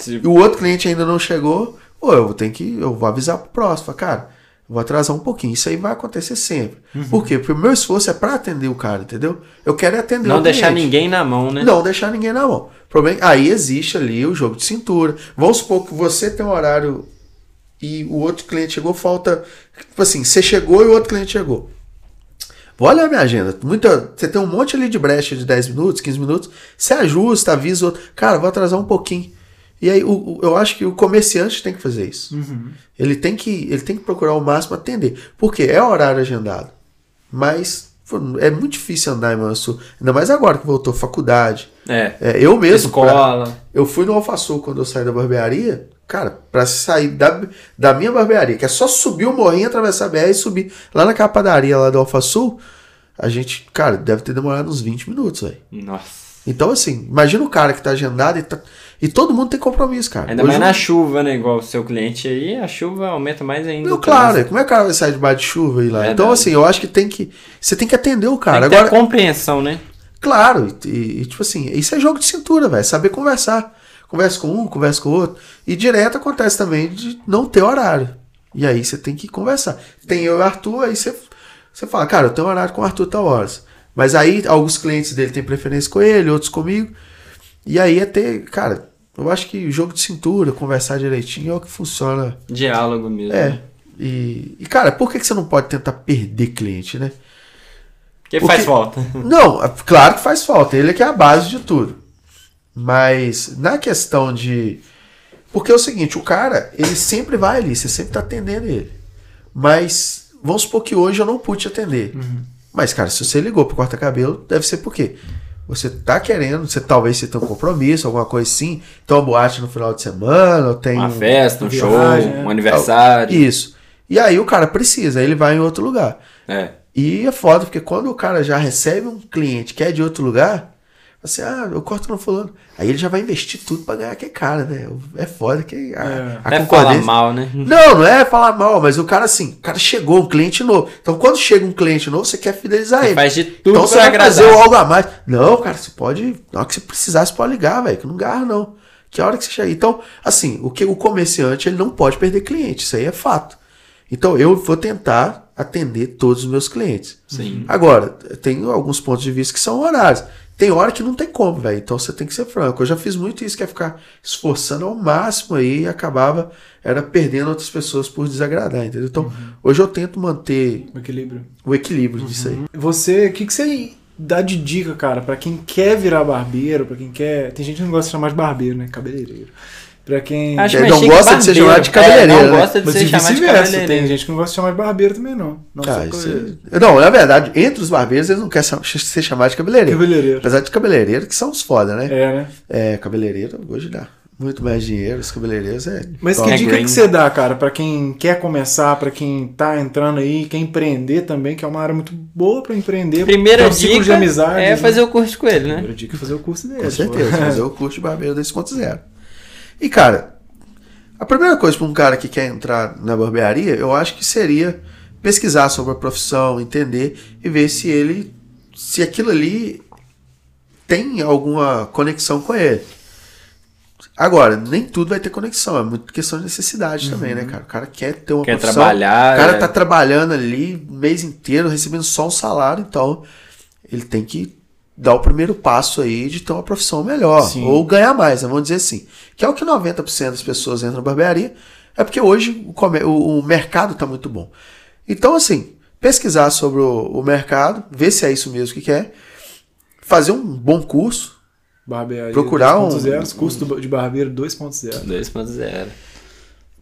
e o outro cliente ainda não chegou? Pô, eu vou ter que. Eu vou avisar pro próximo. Cara, Vou atrasar um pouquinho. Isso aí vai acontecer sempre. Por quê? Porque o meu esforço é para atender o cara, entendeu? Eu quero é atender Não o deixar cliente. ninguém na mão, né? Não deixar ninguém na mão. Problema, aí existe ali o jogo de cintura. Vamos supor que você tem um horário e o outro cliente chegou, falta. Tipo assim, você chegou e o outro cliente chegou. Vou olhar a minha agenda. Muita, você tem um monte ali de brecha de 10 minutos, 15 minutos. Você ajusta, avisa o outro. Cara, vou atrasar um pouquinho. E aí o- o- eu acho que o comerciante tem que fazer isso. Ele, tem que, ele tem que procurar o máximo atender. Porque é horário agendado. Mas é muito difícil andar em Manso. Ainda mais agora que voltou faculdade. É. É, eu mesmo. pra- Escola. eu fui no Alfaçul quando eu saí da barbearia. Cara, pra sair da, da minha barbearia, que é só subir o morrinho, atravessar a BR e subir lá na padaria lá do Alfaçul, a gente, cara, deve ter demorado uns 20 minutos, velho. Nossa. Então, assim, imagina o cara que tá agendado e, tá- e todo mundo tem compromisso, cara. Ainda Hoje mais na chuva, né? Igual o seu cliente aí, a chuva aumenta mais ainda. Não, claro, trânsito. como é que o cara vai sair debaixo de chuva e lá? Verdade. Então, assim, eu acho que tem que. Você tem que atender o Tem cara. que ter Agora, compreensão, né? Claro, e, e, tipo assim, isso é jogo de cintura, velho. Saber conversar. Conversa com um, conversa com o outro. E direto acontece também de não ter horário. E aí você tem que conversar. Tem eu e o Arthur, aí você, você fala, cara, eu tenho horário com o Arthur tal horas. Mas aí alguns clientes dele têm preferência com ele, outros comigo. E aí é ter, cara, eu acho que o jogo de cintura, conversar direitinho é o que funciona. Diálogo mesmo. É. E, e cara, por que, que você não pode tentar perder cliente, né? Que Porque- faz falta. Não, é claro que faz falta. Ele é que é a base de tudo. Mas na questão de. Porque é o seguinte, o cara, ele sempre vai ali, você sempre tá atendendo ele. Mas vamos supor que hoje eu não pude te atender. Mas, cara, se você ligou pro corta-cabelo, deve ser por quê? Você tá querendo, você talvez você tenha um compromisso, alguma coisa assim, tem uma boate no final de semana, ou tem Uma um- festa, um Viagem, show, um aniversário. Isso. E aí o cara precisa, aí ele vai em outro lugar. É. E é foda, porque quando o cara já recebe um cliente que é de outro lugar, assim, ah, eu corto no fulano. Aí ele já vai investir tudo pra ganhar aquele cara, né? É foda que a, É. a Até falar concorrência- mal, né? Não, não é falar mal, mas o cara assim, o cara chegou, um cliente novo. Então quando chega um cliente novo, você quer fidelizar Você ele. faz de tudo então você vai agradar. fazer algo a mais. Não, cara, você pode, na hora que você precisar, você pode ligar, velho, que não garra não. Que hora que você chega. Então, assim, o que o comerciante, ele não pode perder cliente, isso aí é fato. Então eu vou tentar atender todos os meus clientes. Sim. Agora, tem alguns pontos de vista que são horários. Tem hora que não tem como, velho. Então você tem que ser franco. Eu já fiz muito isso, que é ficar esforçando ao máximo aí e acabava era perdendo outras pessoas por desagradar, entendeu? Então, hoje eu tento manter O equilíbrio. o equilíbrio disso aí. Você, o que, que você dá de dica, cara, pra quem quer virar barbeiro, pra quem quer. Tem gente que não gosta de chamar de barbeiro, né? Cabeleireiro. Pra quem. Acho não gosta de ser chamado de É, cabeleireiro, não né? gosta de Mas ser chamado de vice-versa. Tem cabeleireiro. gente que não gosta de chamar de barbeiro também, não. Não Cara, isso cabeleireiro. aí- Não, na verdade, entre os barbeiros eles não querem ser chamados de cabeleireiro. Cabeleireiro. Apesar de cabeleireiro, que são os foda, né? É, né? É, cabeleireiro hoje dá muito mais dinheiro. Os cabeleireiros é. Mas top. que dica que você dá, cara, pra quem quer começar, pra quem tá entrando aí, quer empreender também, que é uma área muito boa pra empreender. Primeira é um ciclo dica de amizade. é né? fazer o curso com ele, né? Primeira dica é fazer o curso dele. Com certeza, fazer o curso de barbeiro 2.0. E, cara, a primeira coisa para um cara que quer entrar na barbearia, eu acho que seria pesquisar sobre a profissão, entender e ver se ele, se aquilo ali tem alguma conexão com ele. Agora, nem tudo vai ter conexão, é muito questão de necessidade também, né, cara? O cara quer ter uma Quer profissão, trabalhar, o cara é. tá trabalhando ali o mês inteiro, recebendo só um salário, então ele tem que dar o primeiro passo aí de ter uma profissão melhor, Sim. ou ganhar mais, né, vamos dizer assim. Que é o que 90% das pessoas entram na barbearia, é porque hoje o, o- o mercado tá muito bom. Então, assim, pesquisar sobre o, o mercado, ver se é isso mesmo que quer, fazer um bom curso, Barbearia Procurar um- 2.0, curso do- de barbeiro 2.0. 2.0.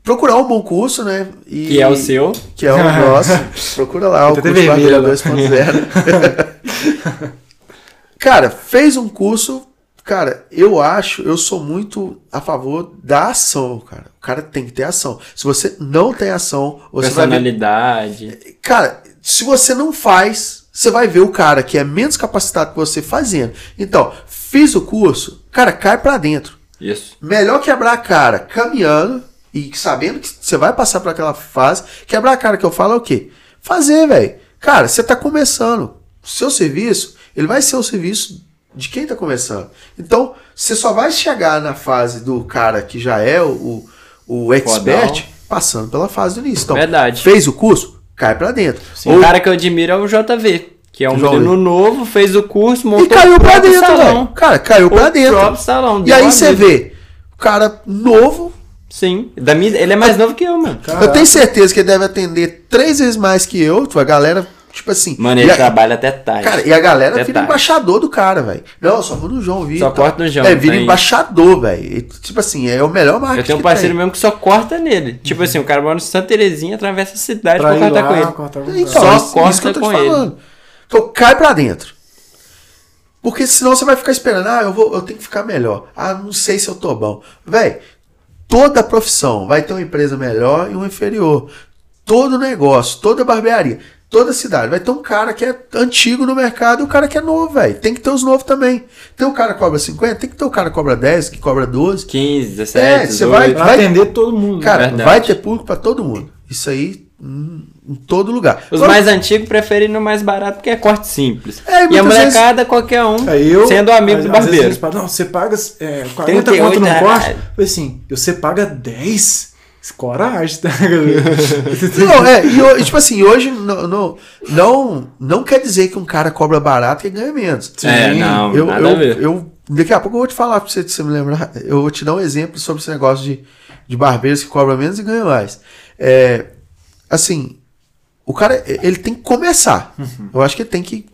procurar um bom curso, né? E, Que é o seu. Que é o nosso. Procura lá, o curso vermelho Barbeiro lá. 2.0. cara, fez um curso. Cara, eu acho, eu sou muito a favor da ação, cara. O cara tem que ter ação. Se você não tem ação, você vai ver. Personalidade. Cara, se você não faz, você vai ver o cara que é menos capacitado que você fazendo. Então, fiz o curso, cara, cai pra dentro. Isso. Melhor quebrar a cara caminhando e sabendo que você vai passar por aquela fase. Quebrar a cara que eu falo é o quê? Fazer, velho. Cara, você tá começando. O seu serviço, ele vai ser o serviço de quem tá começando. Então, você só vai chegar na fase do cara que já é o, o expert Fodão. passando pela fase do início. Então, Verdade. fez o curso, cai pra dentro. O cara que eu admiro é o JV, que é um João menino novo, fez o curso, montou E caiu o pra dentro, salão. Cara, caiu pra O dentro. próprio salão. E aí você vê, o cara novo, Sim. Da minha, ele é mais novo que eu, mano. Caraca. eu tenho certeza que ele deve atender três vezes mais que eu, a galera, tipo assim. Mano, ele a- trabalha até tarde. Cara, e a galera Até vira tarde. embaixador do cara, velho. Não, só vou no João Vitor. Só corta no João, É, vira tem- embaixador, velho. Tipo assim, é o melhor marketing Eu tenho um parceiro mesmo que só corta nele. Tipo assim, o cara mora no Santa Terezinha, atravessa a cidade Pra pra cortar lá, com ele. cortar com Então, ele. Só isso, corta isso que eu tô te com ele. falando. Então, cai pra dentro. Porque senão você vai ficar esperando, ah, eu, vou, eu tenho que ficar melhor. Ah, não sei se eu tô bom. Véi, toda profissão vai ter uma empresa melhor e uma inferior. Todo negócio, toda barbearia, toda cidade vai ter um cara que é antigo no mercado e o cara que é novo, velho. Tem que ter os novos também. Tem um cara que cobra 50, tem que ter o cara que cobra 10, que cobra 12. 15, 17, É, você 18. vai- Pra atender todo mundo. Cara, Verdade. vai ter público pra todo mundo. Isso aí hum, em todo lugar. Os Agora, mais antigos preferem no mais barato porque é corte simples. É, e e a molecada, qualquer um, Aí eu, sendo amigo do às vezes barbeiro. falam, não, você paga é, 40 38 conto no corte. Eu falei assim, você paga 10? Coragem, tá? Não, é, e, tipo assim, hoje não, não, não, não quer dizer que um cara cobra barato e ganha menos. É, não, eu, nada a eu, ver. eu- daqui a pouco eu vou te falar pra você, se você me lembrar. Eu vou te dar um exemplo sobre esse negócio de, de barbeiros que cobram menos e ganham mais. É, assim, o cara, ele tem que começar. Uhum. Eu acho que ele tem que.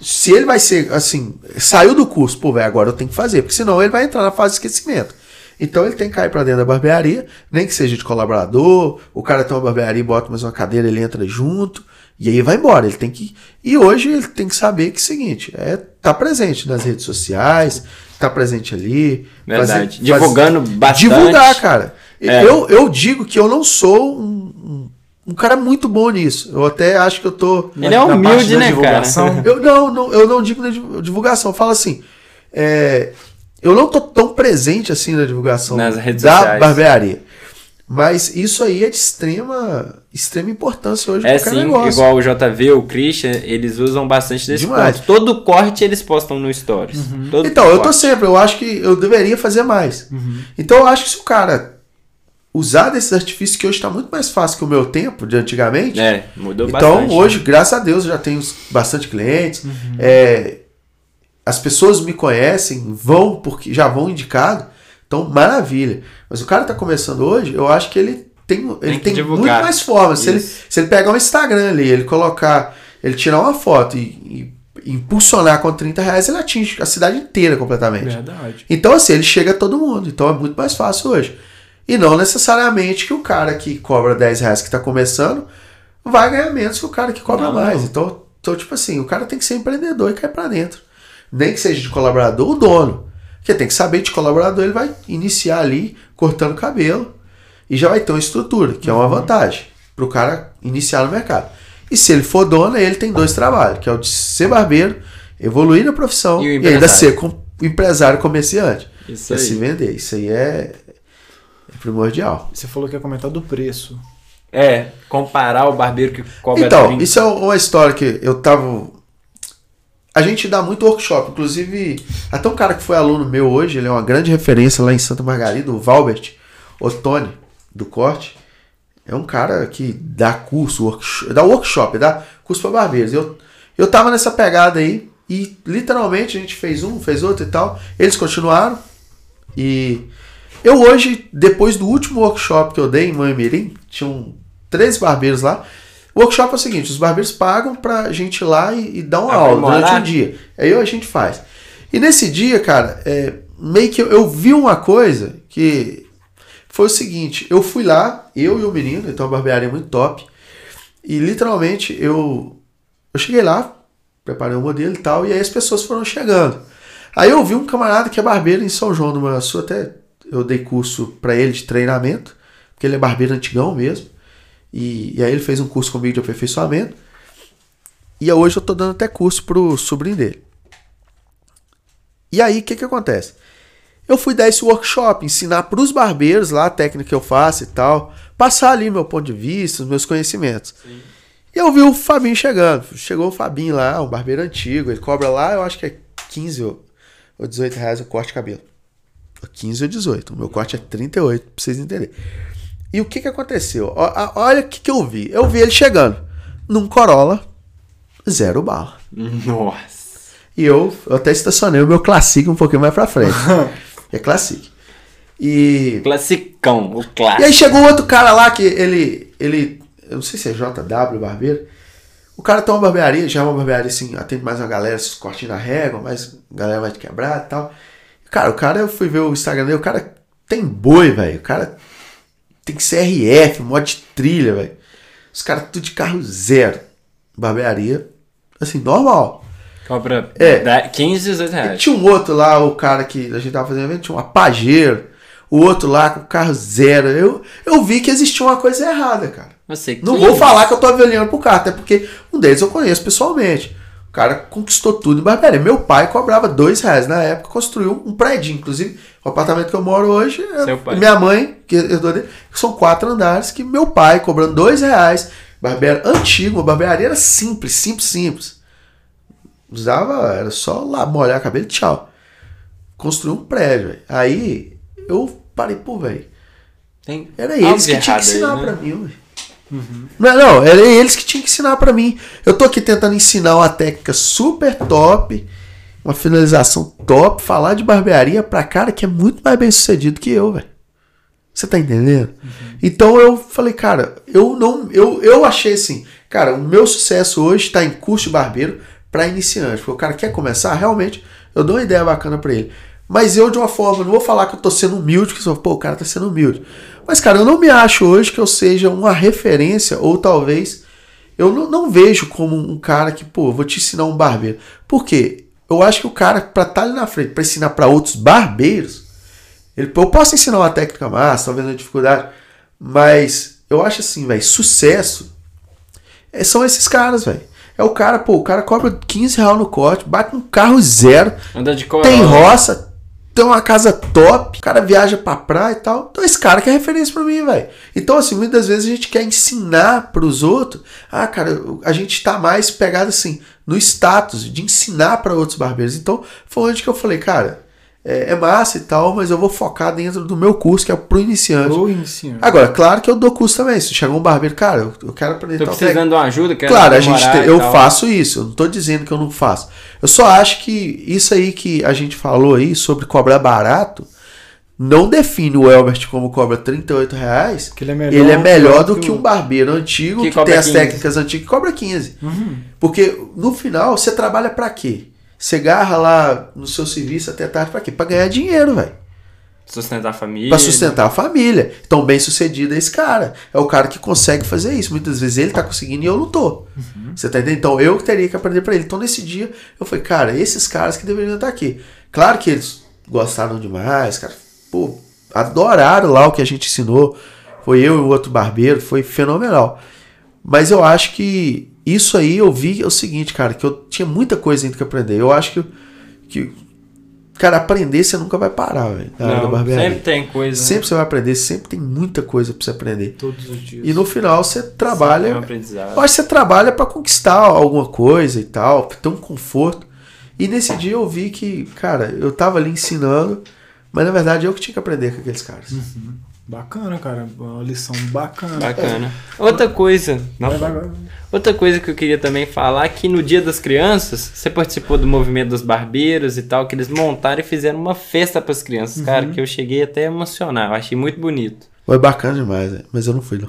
Se ele vai ser, assim, saiu do curso, pô, velho, agora eu tenho que fazer, porque senão ele vai entrar na fase de esquecimento. Então ele tem que cair pra dentro da barbearia, nem que seja de colaborador, o cara tem uma barbearia e bota mais uma cadeira, ele entra junto, e aí vai embora. Ele tem que. E hoje ele tem que saber que é o seguinte, é tá presente nas redes sociais, tá presente ali. Verdade. fazer- Divulgando bastante. Divulgar, cara. É. Eu, eu digo que eu não sou um, um, cara muito bom nisso. Eu até acho que eu tô. Ele é Na parte humilde, da né, divulgação. cara? Eu não, não, eu não digo na div- divulgação, eu falo assim. é, eu não tô tão presente assim na divulgação Nas redes da sociais. barbearia. Mas isso aí é de extrema, extrema importância hoje É qualquer sim, negócio. igual o JV, o Christian, eles usam bastante desse Demais. ponto. Todo corte eles postam no Stories. Todo Então, eu tô sempre, eu acho que eu deveria fazer mais. Então, eu acho que se o cara usar desses artifícios que hoje está muito mais fácil que o meu tempo de antigamente, É, mudou Então, bastante. hoje, graças a Deus, eu já tenho bastante clientes. É, as pessoas me conhecem, vão porque já vão indicado. Então, maravilha. Mas o cara tá começando hoje, eu acho que ele tem, ele tem divulgar. muito mais formas. Se ele, se ele pegar um Instagram ali, ele colocar, ele tirar uma foto e, e impulsionar com 30 reais, ele atinge a cidade inteira completamente. Verdade. Então, assim, ele chega a todo mundo. Então é muito mais fácil hoje. E não necessariamente que o cara que cobra 10 reais que está começando vai ganhar menos que o cara que cobra Não, mais. não. Então, então, tipo assim, o cara tem que ser empreendedor e cair para dentro. Nem que seja de colaborador, o dono. Porque tem que saber de colaborador, ele vai iniciar ali cortando cabelo e já vai ter uma estrutura, que é Uhum. uma vantagem para o cara iniciar no mercado. E se ele for dono, ele tem dois trabalhos, que é o de ser barbeiro, evoluir na profissão E e, ainda ser com, empresário comerciante. Isso aí. se vender. Isso aí é, é primordial. Você falou que ia comentar do preço. É, comparar o barbeiro que cobra Então, 30. isso é uma história que eu tava. A gente dá muito workshop, inclusive, até um cara que foi aluno meu hoje, ele é uma grande referência lá em Santa Margarida, o Valbert Ottoni, do corte. É um cara que dá curso, workshop, dá workshop, dá curso para barbeiros. Eu, eu tava nessa pegada aí e literalmente a gente fez um, fez outro e tal. Eles continuaram e eu hoje, depois do último workshop que eu dei em Moimirim, tinham três barbeiros lá. O workshop é o seguinte: os barbeiros pagam pra gente ir lá e, e dar uma aula durante um dia. Aí a gente faz. E nesse dia, cara, é, meio que eu, eu vi uma coisa que foi o seguinte: eu fui lá, eu e o menino, então uma barbearia muito top, e literalmente eu, eu cheguei lá, preparei o modelo e tal, e aí as pessoas foram chegando. Aí eu vi um camarada que é barbeiro em São João do Manhuaçu, até eu dei curso pra ele de treinamento, porque ele é barbeiro antigão mesmo. E, e aí ele fez um curso comigo de aperfeiçoamento. E hoje eu tô dando até curso pro sobrinho dele. E aí o que que acontece? Eu fui dar esse workshop, ensinar pros barbeiros lá a técnica que eu faço e tal, passar ali meu ponto de vista, os meus conhecimentos. E eu vi o Fabinho chegando. Chegou o Fabinho lá, um barbeiro antigo. Ele cobra lá, eu acho que é 15 ou ou 18 reais o corte de cabelo. 15 ou 18. O meu corte é 38, pra vocês entenderem. E o que que aconteceu? A- Olha o que que eu vi. Eu vi ele chegando num Corolla, zero bala. Nossa. E eu, eu até estacionei o meu Classic um pouquinho mais pra frente. é Classic. E Classicão, o E clássico. aí chegou outro cara lá que ele. ele eu não sei se é JW Barbeiro. O cara tem uma barbearia, já é uma barbearia assim, atende mais uma galera, esses cortinhos na régua, mais galera mais de quebrada e tal. Cara, o cara, eu fui ver o Instagram dele, o cara tem boi, velho. O cara tem CRF, modo de trilha, velho. Os caras tudo de carro zero. Barbearia, assim, normal. Cobra É. dá 15, 18 E reais. tinha um outro lá, o cara que a gente tava fazendo evento, tinha uma Pajero. O outro lá com carro zero. Eu, eu vi que existia uma coisa errada, cara. Você Não 15? vou falar que eu tô avaliando pro cara, até porque um deles eu conheço pessoalmente. O cara conquistou tudo em barbearia. Meu pai cobrava dois reais na época, construiu um prédio. Inclusive, o apartamento que eu moro hoje, é- minha mãe, que herdou dele, são quatro andares, que meu pai cobrando dois reais. Barbearia antigo, uma barbearia era simples, simples, simples. Usava, era só lá molhar a cabelo e tchau. Construiu um prédio, velho. Aí eu parei, pô, velho. Era eles que tinham que errado aí, ensinar né? pra mim, ué. Não, não, era eles que tinham que ensinar pra mim. Eu tô aqui tentando ensinar uma técnica super top, uma finalização top, falar de barbearia pra cara que é muito mais bem sucedido que eu, velho. Você tá entendendo? Então eu falei, cara, eu não. Eu, eu achei assim, cara, o meu sucesso hoje tá em curso de barbeiro pra iniciante. Porque o cara quer começar, realmente, eu dou uma ideia bacana pra ele. Mas eu, de uma forma, não vou falar que eu tô sendo humilde, que só, pô, o cara tá sendo humilde. Mas, cara, eu não me acho hoje que eu seja uma referência, ou talvez eu não, não vejo como um cara que, pô, vou te ensinar um barbeiro. Por quê? Eu acho que o cara, pra estar ali na frente, pra ensinar pra outros barbeiros, ele, eu posso ensinar uma técnica massa, talvez uma dificuldade, mas eu acho assim, velho, sucesso é- são esses caras, velho. É o cara, pô, o cara cobra 15 reais no corte, bate um carro zero, Anda de cor. tem roça, tem uma casa top, o cara viaja pra praia e tal. Então esse cara que é referência pra mim, velho. Então, assim, muitas vezes a gente quer ensinar pros outros. Ah, cara, a gente tá mais pegado assim, no status de ensinar pra outros barbeiros. Então, foi onde que eu falei, cara, é, é massa e tal, mas eu vou focar dentro do meu curso, que é pro iniciante. Ou ensino. Agora, claro que eu dou curso também. Se chegar um barbeiro, cara, eu, eu quero aprender Tô tal precisando de uma ajuda, quero Claro, a gente te- eu tal. faço isso. Eu não tô dizendo que eu não faço. Eu só acho que isso aí que a gente falou aí sobre cobrar barato não define o Elbert como cobra 38 reais. Que ele é melhor, ele é melhor do que que um barbeiro antigo Que que, tem as 15. técnicas antigas que cobra 15. Uhum. Porque no final você trabalha pra quê? Você garra lá no seu serviço até tarde pra quê? Pra ganhar dinheiro, velho. Sustentar a família. Pra sustentar a família. Então, bem sucedido é esse cara. É o cara que consegue fazer isso. Muitas vezes ele tá conseguindo e eu não tô. Você tá entendendo? Então eu teria que aprender pra ele. Então nesse dia eu falei, cara, esses caras que deveriam estar aqui. Claro que eles gostaram demais, cara. Pô, adoraram lá o que a gente ensinou. Foi eu e o outro barbeiro, foi fenomenal. Mas eu acho que isso aí eu vi é o seguinte, cara, que eu tinha muita coisa ainda que aprender. Eu acho que, que cara, aprender você nunca vai parar, velho, sempre tem coisa. né? Sempre você vai aprender, sempre tem muita coisa pra você aprender. Todos os dias. E no final você É um trabalha. aprendizado. Eu acho que você trabalha pra conquistar alguma coisa e tal, pra ter um conforto. E nesse dia eu vi que, cara, eu tava ali ensinando, mas na verdade eu que tinha que aprender com aqueles caras. Bacana, cara. Uma lição bacana. Bacana. Outra coisa. Não, Vai, vai, vai. Outra coisa que eu queria também falar é que no Dia das Crianças, você participou do movimento dos barbeiros e tal, que eles montaram e fizeram uma festa para as crianças, cara, que eu cheguei até a emocionar, eu achei muito bonito. Foi bacana demais, né? mas eu não fui, não.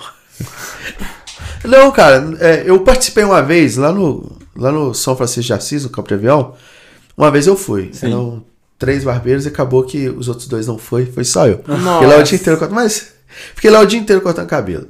não, cara, é, eu participei uma vez lá no, lá no São Francisco de Assis, no Campo de Avião. Uma vez eu fui. Sim. Eram três barbeiros e acabou que os outros dois não foi, foi só eu. Nossa. Fiquei lá o dia inteiro cortando, mas fiquei lá o dia inteiro cortando cabelo.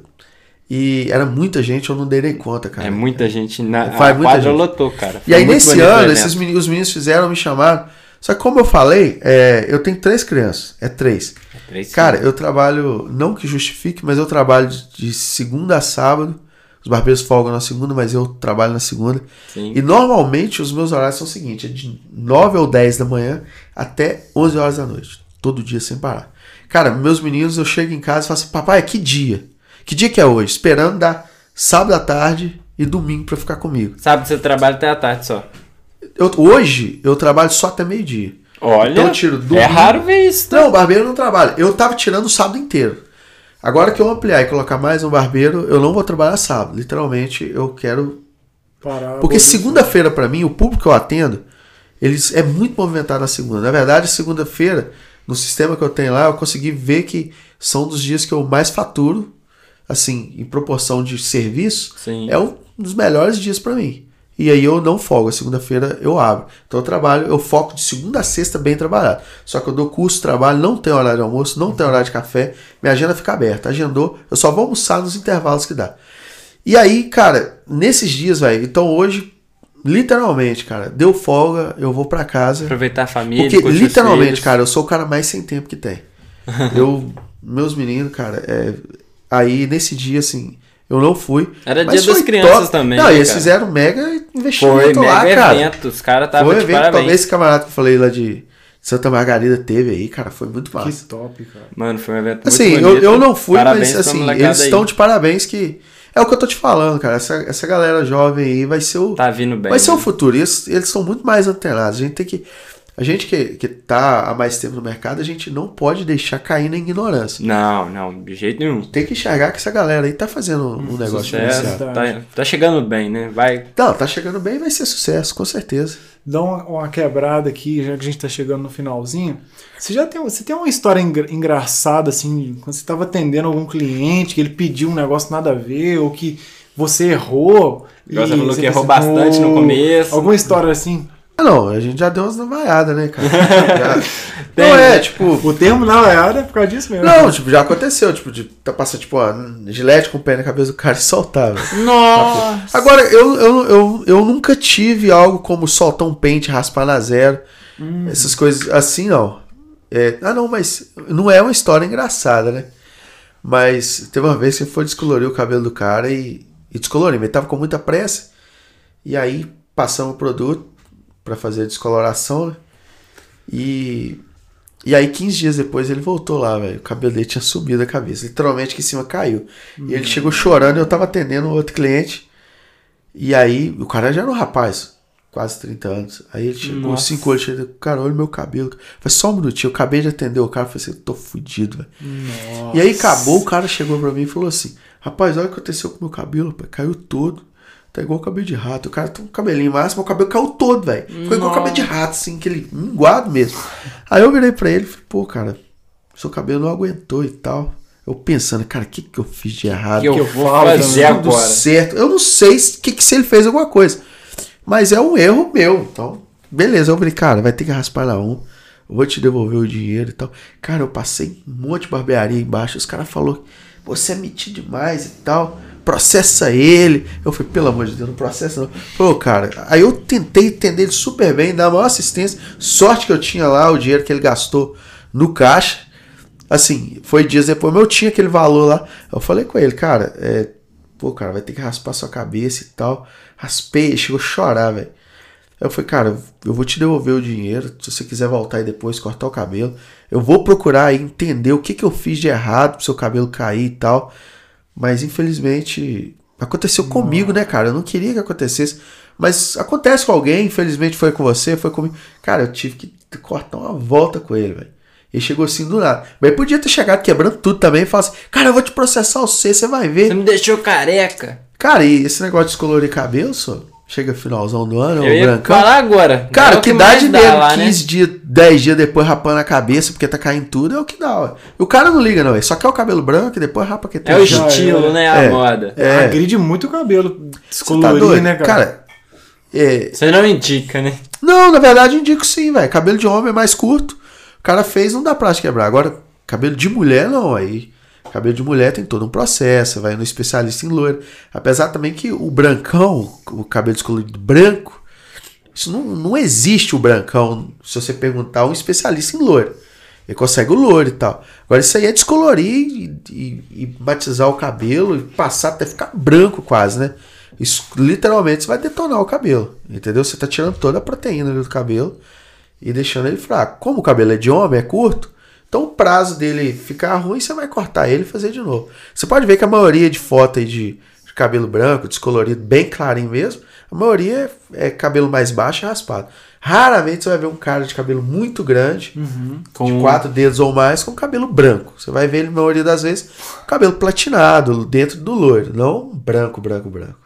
E era muita gente, eu não dei nem conta, cara. É muita gente na Vai a muita quadra gente. lotou, cara. E Foi aí muito nesse ano, esses meninos, os meninos fizeram, me chamaram. Só que como eu falei, é, eu tenho três crianças. É três. Três Cara, eu trabalho, não que justifique, mas eu trabalho de, de segunda a sábado. Os barbeiros folgam na segunda, mas eu trabalho na segunda. Sim. E normalmente os meus horários são o seguinte: é de 9 ou 10 da manhã até 11 horas da noite. Todo dia sem parar. Cara, meus meninos, eu chego em casa e falo assim: Papai, que dia? Que dia que é hoje? Esperando dar sábado à tarde e domingo pra ficar comigo. Sábado você trabalha até a tarde só. Eu- hoje eu trabalho só até meio-dia. Olha, Então eu tiro é raro ver isso, tá? Não, o barbeiro não trabalha. Eu tava tirando o sábado inteiro. Agora que eu ampliar e colocar mais um barbeiro, eu não vou trabalhar sábado. Literalmente, eu quero. Parar, Porque segunda-feira, pra mim, o público que eu atendo, eles é muito movimentado na segunda. Na verdade, segunda-feira, no sistema que eu tenho lá, eu consegui ver que são dos dias que eu mais faturo, assim, em proporção de serviço. Sim. É um dos melhores dias pra mim. E aí eu não folgo, a segunda-feira eu abro. Então eu trabalho, eu foco de segunda a sexta bem trabalhado. Só que eu dou curso, trabalho, não tem horário de almoço, não tem horário de café, minha agenda fica aberta. Agendou, eu só vou almoçar nos intervalos que dá. E aí, cara, nesses dias, velho, então hoje, literalmente, cara, deu folga, eu vou pra casa. Aproveitar a família. Porque literalmente, filhos. cara, eu sou o cara mais sem tempo que tem. Eu, meus meninos, cara, é, aí nesse dia, assim, eu não fui. Era mas dia das foi crianças top. também, Não, né, e eles cara? fizeram mega investimento Foi lá, mega cara. evento. Os caras estavam Foi um de evento, parabéns. talvez esse camarada que eu falei lá de Santa Margarida teve aí, cara, foi muito massa. Que top, cara. Mano, foi um evento muito Assim, eu, bonito. eu não fui, Parabéns mas assim, eles aí. estão de parabéns que. É o que eu tô te falando, cara. Essa, essa galera jovem aí vai ser o. Tá vindo bem. vai ser o né? futuro. E Eles, eles são muito mais antenados. A gente tem que. A gente que, que tá há mais tempo no mercado, a gente não pode deixar cair na ignorância. Não, não, de jeito nenhum. Tem que enxergar que essa galera aí tá fazendo um negócio Sucesso, tá, tá chegando bem, né? Vai. Não, tá chegando bem vai ser sucesso, com certeza. Dá uma, uma quebrada aqui, já que a gente tá chegando no finalzinho. Você já tem, você tem uma história engra- engraçada, assim, quando você estava atendendo algum cliente, que ele pediu um negócio nada a ver, ou que você errou. E você falou que errou pensa, bastante no "Oh", começo. Alguma história assim. Ah, não, a gente já deu umas navaiadas, né, cara? Já- Tem, não é, né? tipo. O termo não é por causa disso mesmo. Não, tipo, já aconteceu, tipo, de tá passando, tipo, ó, gilete com o pé na cabeça do cara e soltar, velho. Nossa! Agora, eu, eu, eu, eu nunca tive algo como soltar um pente, raspar na zero. Essas coisas assim, não. É, ah, não, mas não é uma história engraçada, né? Mas teve uma vez que foi descolorir o cabelo do cara e, e descoloriu. Ele tava com muita pressa. E aí passamos o produto pra fazer a descoloração, né? E, e aí 15 dias depois ele voltou lá, velho. O cabelo dele tinha subido a cabeça. Literalmente que em cima caiu. E ele chegou chorando eu tava atendendo um outro cliente. E aí, o cara já era um rapaz, quase 30 anos. Aí ele chegou. 5 anos, chegou, cara, olha o meu cabelo. Foi só um minutinho, eu acabei de atender o cara, falei assim, tô fudido, velho. E aí acabou, o cara chegou pra mim e falou assim, rapaz, olha o que aconteceu com o meu cabelo, caiu todo. Tá igual cabelo de rato. O cara tem um cabelinho máximo, o cabelo caiu todo, velho. Ficou igual cabelo de rato, assim, aquele minguado mesmo. Aí eu virei pra ele e falei, pô, cara, seu cabelo não aguentou e tal. Eu pensando, cara, o que, que eu fiz de errado? que que eu vou fazer tudo agora? certo. Eu não sei se, que, que se ele fez alguma coisa. Mas é um erro meu. Então, beleza. Eu falei, cara, vai ter que raspar na um. Eu vou te devolver o dinheiro e tal. Cara, eu passei um monte de barbearia embaixo. Os caras falaram, você é metido demais e tal. Processa ele. Eu falei, pelo amor de Deus, não processa não. Pô, cara, aí eu tentei entender ele super bem, dar a maior assistência. Sorte que eu tinha lá o dinheiro que ele gastou no caixa. Assim, foi dias depois, mas eu tinha aquele valor lá. Eu falei com ele, cara, é, pô, cara, vai ter que raspar sua cabeça e tal. Raspei, chegou a chorar, velho. Eu falei, cara, eu vou te devolver o dinheiro. Se você quiser voltar e depois cortar o cabelo, eu vou procurar entender o que, que eu fiz de errado pro seu cabelo cair e tal. Mas infelizmente aconteceu comigo, né, cara? Eu não queria que acontecesse. Mas acontece com alguém, infelizmente foi com você, foi comigo. Cara, eu tive que cortar uma volta com ele, velho. Ele chegou assim do nada. Mas podia ter chegado quebrando tudo também e falar assim: Cara, eu vou te processar você, você vai ver. Você me deixou careca. Cara, e esse negócio de descolorir cabelo, só? Chega finalzão do ano, Eu o ia brancão. falar agora. Cara, É o que, dá de dele lá, né? 15 dias, 10 dias depois rapando a cabeça porque tá caindo tudo é o que dá, ué. O cara não liga, não. Ele só quer o cabelo branco e depois rapa que É o Já estilo, né? A É. moda. É. Agride muito o cabelo. Descolorir, tá doido? né, cara? Cara, é, Você não indica, né? Não, na verdade eu indico sim, velho. Cabelo de homem é mais curto. O cara fez, não dá pra te quebrar. Agora, cabelo de mulher, não. Aí, cabelo de mulher tem todo um processo. Vai no especialista em loiro. Apesar também que o brancão, o cabelo descolorido branco, isso não, não existe o brancão. Se você perguntar um especialista em loiro. Ele consegue o loiro e tal. Agora, isso aí é descolorir e, e- e batizar o cabelo e passar até ficar branco quase, né? Isso literalmente você vai detonar o cabelo. Entendeu? Você tá tirando toda a proteína do cabelo e deixando ele fraco. Como o cabelo é de homem, é curto, então o prazo dele ficar ruim, você vai cortar ele e fazer de novo. Você pode ver que a maioria de foto aí de, de cabelo branco, descolorido, bem clarinho mesmo, a maioria é, é cabelo mais baixo e raspado. Raramente você vai ver um cara de cabelo muito grande, Uhum. Com de quatro dedos ou mais, com cabelo branco. Você vai ver ele, na maioria das vezes, cabelo platinado, dentro do loiro. Não branco, branco, branco.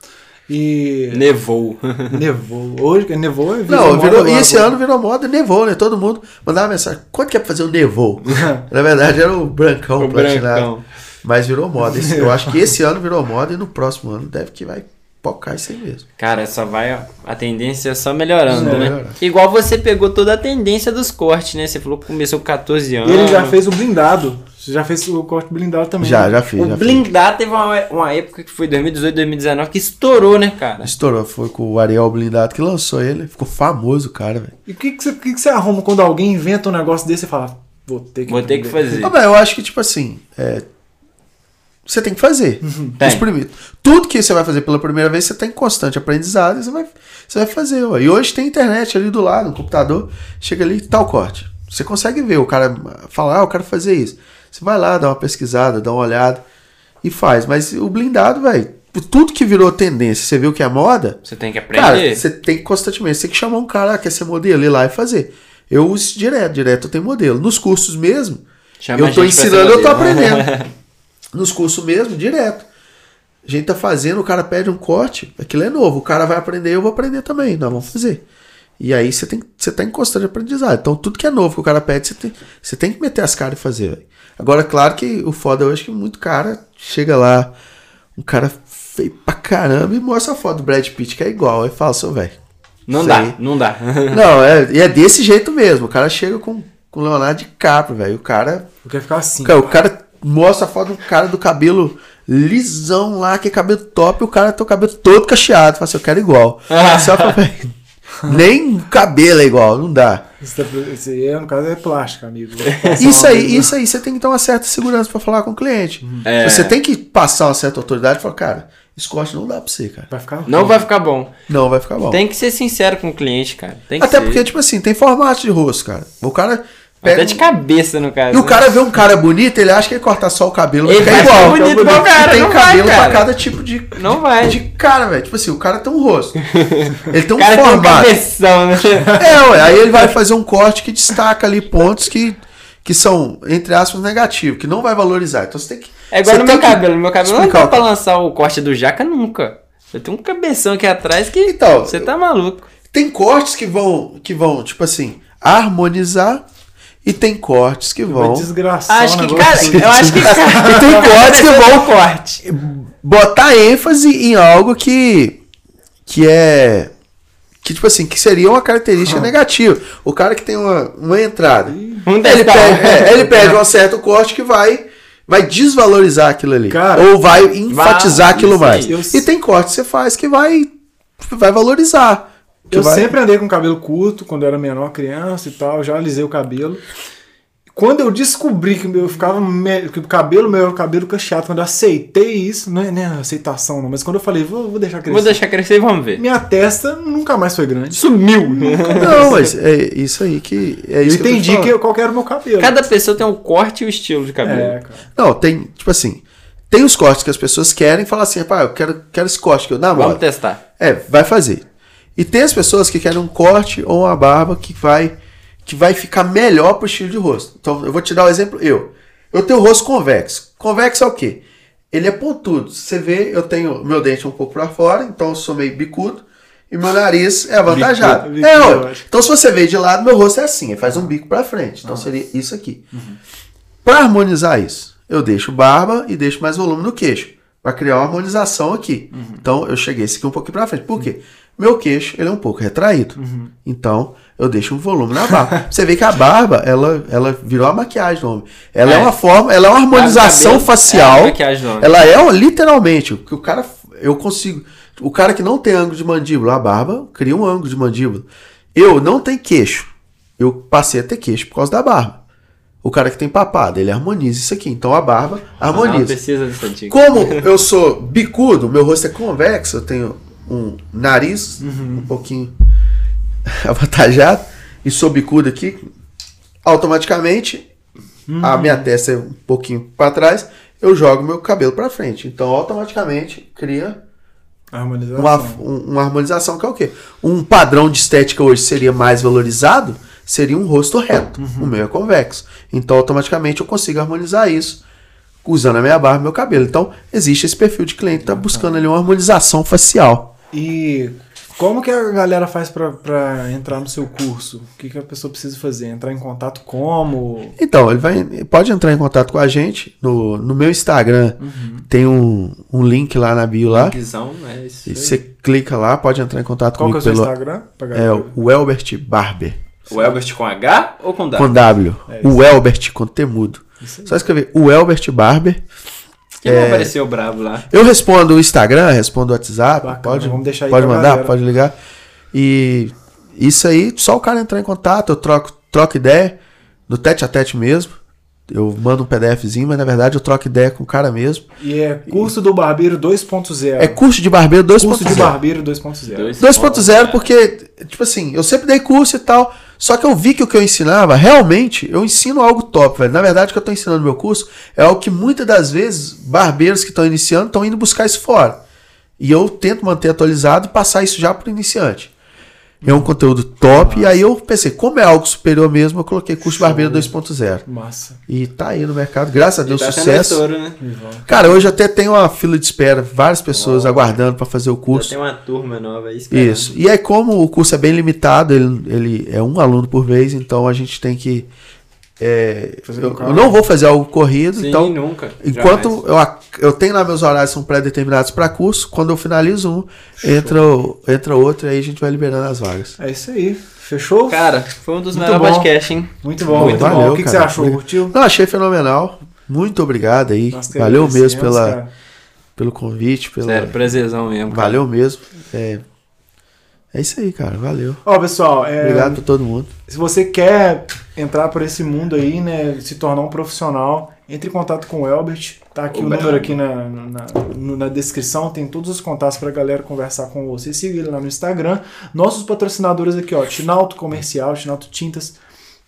E Nevou. nevou. Hoje, nevou é Não, moda virou, e agora. esse ano virou moda nevou, né? Todo mundo mandava mensagem, quanto que é pra fazer o nevou? Na verdade era o brancão O platinado. brancão. Mas virou moda. Esse- eu acho que esse ano virou moda e no próximo ano deve que vai pocar isso aí mesmo. Cara, só vai, ó, a tendência é só melhorando, Só né? melhora. Igual você pegou toda a tendência dos cortes, né? Você falou que começou com 14 anos. E ele já fez o blindado. Você já fez o corte blindado também. Já, né? já fiz. O já fiz. blindado teve uma, uma época que foi 2018, 2019 que estourou, né, cara? Estourou, foi com o Ariel Blindado que lançou ele. Ficou famoso, cara, velho. E o que, que, você, que, que você arruma quando alguém inventa um negócio desse e fala, vou ter que Vou ter que aprender"? fazer. Ah, eu acho que, tipo assim, é, você tem que fazer. Tem. Os prime- Tudo que você vai fazer pela primeira vez, você tem constante aprendizado e você vai, você vai fazer. Ué. E hoje tem internet ali do lado, no computador, chega ali, tal corte. Você consegue ver, o cara fala, ah, eu quero fazer isso. Você vai lá, dá uma pesquisada, dá uma olhada e faz. Mas o blindado, velho, tudo que virou tendência, você viu que é moda, Você tem que aprender. Cara, você tem que constantemente, você tem que chamar um cara que quer ser modelo, ir lá e fazer. Eu uso direto, direto eu tenho modelo. Nos cursos mesmo, Chama eu tô ensinando, eu tô aprendendo. Nos cursos mesmo, direto. A gente tá fazendo, o cara pede um corte, aquilo é novo, o cara vai aprender, eu vou aprender também, nós vamos fazer. E aí você tem você tá em constante aprendizado. Então tudo que é novo que o cara pede, você tem, você tem que meter as caras e fazer. velho. Agora, claro que o foda hoje é que muito cara chega lá, um cara feio pra caramba e mostra a foto do Brad Pitt que é igual. Aí fala, seu velho. Não dá, aí. não dá. Não, é, e é desse jeito mesmo. O cara chega com, com o Leonardo DiCaprio, velho. O cara, Eu quero ficar assim. cara, o cara mostra a foto do cara do cabelo lisão lá, que é cabelo top, e o cara tem o cabelo todo cacheado. Fala assim, eu quero igual. Só pra, nem o cabelo é igual, não dá. Isso, tá- aí, no caso, é plástico, amigo. Isso aí, isso aí, você tem que ter uma certa segurança pra falar com o cliente. É. Você tem que passar uma certa autoridade e falar, cara, esse corte não dá pra você, cara. Vai ficar Não vai ficar bom. Não vai ficar bom. Tem que ser sincero com o cliente, cara. Tem que Até ser. porque, tipo assim, tem formato de rosto, cara. O cara pega. Até de cabeça, no caso. E o né? cara vê um cara bonito, ele acha que ele cortar só o cabelo Ele fica vai igual. bonito Fica igual o cara, tem não vai, cabelo cara. pra cada tipo de, Não vai. de cara, velho. Tipo assim, o cara tem um rosto. Ele tem O um cara tem um formato. cabeção, né? É, ué, aí ele vai fazer um corte que destaca ali pontos que, que são, entre aspas, negativos, que não vai valorizar. Então você tem que. É igual no meu cabelo. No meu cabelo não dá o pra lançar o corte do jaca nunca. Eu tenho um cabeção aqui atrás que. Então, Você tá maluco. Tem cortes que vão, que vão, tipo assim, harmonizar e tem cortes que vão desgraçar Acho o que, cara, eu acho que. E tem cortes que vão corte. botar ênfase em algo que que é que tipo assim que seria uma característica negativa. O cara que tem uma, uma entrada. Vamos ele pede, é, ele pede um certo corte que vai vai desvalorizar aquilo ali. Cara, ou vai enfatizar vai, aquilo mais. Eu- e tem corte que você faz que vai vai valorizar Eu vai- sempre andei com cabelo curto quando eu era menor, criança e tal, já alisei o cabelo. Quando eu descobri que eu ficava me- que o cabelo meu era o cabelo cacheado, quando eu aceitei isso, não é, não é aceitação não, mas quando eu falei, vou, vou deixar crescer. Vou deixar crescer e vamos ver. Minha testa nunca mais foi grande. Sumiu. não mas é isso aí que é Eu isso que eu tô entendi falando. que eu- qual que era o meu cabelo. Cada pessoa tem um corte e o estilo de cabelo. É, cara. não tem tipo assim tem os cortes que as pessoas querem falar assim pá, eu quero quero esse corte que eu namoro Vamos testar. É, vai fazer. E tem as pessoas que querem um corte ou uma barba que vai que vai ficar melhor pro estilo de rosto. Então, eu vou te dar um exemplo. Eu. Eu tenho o rosto convexo. Convexo é o quê? Ele é pontudo. Você vê, eu tenho meu dente um pouco para fora, então eu sou meio bicudo. E meu nariz é avantajado. É, ué. eu acho. Então, se você vê de lado, meu rosto é assim. Ele faz um bico para frente. Então, seria isso aqui. Para harmonizar isso, eu deixo barba e deixo mais volume no queixo. Para criar uma harmonização aqui. Então eu cheguei esse aqui um pouquinho para frente. Por quê? Meu queixo ele é um pouco retraído. Então eu deixo um volume na barba. Você vê que a barba, ela, ela virou a maquiagem do homem. Ela é, É. uma forma, ela é uma harmonização cabelo facial. é do homem. ela é literalmente. O que o cara. Eu consigo. O cara que não tem ângulo de mandíbula, a barba cria um ângulo de mandíbula. Eu não tenho queixo. Eu passei a ter queixo por causa da barba. O cara que tem papada, ele harmoniza isso aqui. Então a barba Não harmoniza. precisa dessa dica. Como eu sou bicudo, meu rosto é convexo, eu tenho um nariz um pouquinho avantajado e sou bicudo aqui, automaticamente a minha testa é um pouquinho para trás, eu jogo meu cabelo para frente. Então automaticamente cria Harmonização. uma, um- uma harmonização que é o quê? Um padrão de estética hoje seria mais valorizado, seria um rosto reto. O meu é convexo. Então, automaticamente, eu consigo harmonizar isso usando a minha barba e meu cabelo. Então, existe esse perfil de cliente que está buscando ali uma harmonização facial. E como que a galera faz pra, pra entrar no seu curso? O que, que a pessoa precisa fazer? Entrar em contato como? Então, ele vai, pode entrar em contato com a gente no, no meu Instagram. Tem um, um link lá na bio lá. Linkzão, é isso. E aí. você clica lá, pode entrar em contato Qual que é o seu pelo. Instagram? Pra É o Elbert Barber. O Elbert com H ou com W? Com W. É o Elbert com T mudo. Isso aí. Só escrever o Elbert Barber. Quem não apareceu brabo lá? Eu respondo o Instagram, respondo o WhatsApp, Bacana, pode, vamos deixar aí pode mandar, galera. pode ligar. E isso aí, só o cara entrar em contato, eu troco, troco ideia, no tete a tete mesmo. Eu mando um PDFzinho, mas na verdade eu troco ideia com o cara mesmo. E é curso do barbeiro 2.0. É curso de barbeiro 2.0. curso de barbeiro 2.0. Dois. 2.0 porque, tipo assim, eu sempre dei curso e tal, só que eu vi que o que eu ensinava, realmente, eu ensino algo top, velho. Na verdade, o que eu tô ensinando no meu curso é algo que muitas das vezes barbeiros que estão iniciando estão indo buscar isso fora. E eu tento manter atualizado e passar isso já pro iniciante. É um conteúdo top, e aí eu pensei, como é algo superior mesmo, eu coloquei curso de barbeiro 2.0. Massa. E tá aí no mercado, graças a Deus, tá sucesso. estouro, né? Cara, hoje até tem uma fila de espera, várias pessoas aguardando para fazer o Já curso. tem uma turma nova aí esperando. Isso. E aí, como o curso é bem limitado, ele, ele é um aluno por vez, então a gente tem que. É, eu, eu não vou fazer algo corrido, Sim, então. nunca. Enquanto eu, eu tenho lá meus horários são pré-determinados para curso, quando eu finalizo um, entra, o- entra outro e aí a gente vai liberando as vagas. É isso aí. Fechou? Cara, foi um dos Muito melhores bom. podcasts, hein? muito bom, muito bom. valeu, O que, que você achou? Curtiu? Não, achei fenomenal. Muito obrigado aí. Nós Valeu mesmo pela, cara. pelo convite. Pela, Sério, prazerzão mesmo. cara. valeu mesmo. É, é isso aí, cara. Valeu. Ó, pessoal, é, Obrigado pra todo mundo. se você quer entrar por esse mundo aí, né, se tornar um profissional, entre em contato com o Elbert. Tá aqui O o, número aqui na, na, na descrição, tem todos os contatos pra galera conversar com você. Siga ele lá no Instagram. Nossos patrocinadores aqui, ó, Tinalto Comercial, Tinalto Tintas,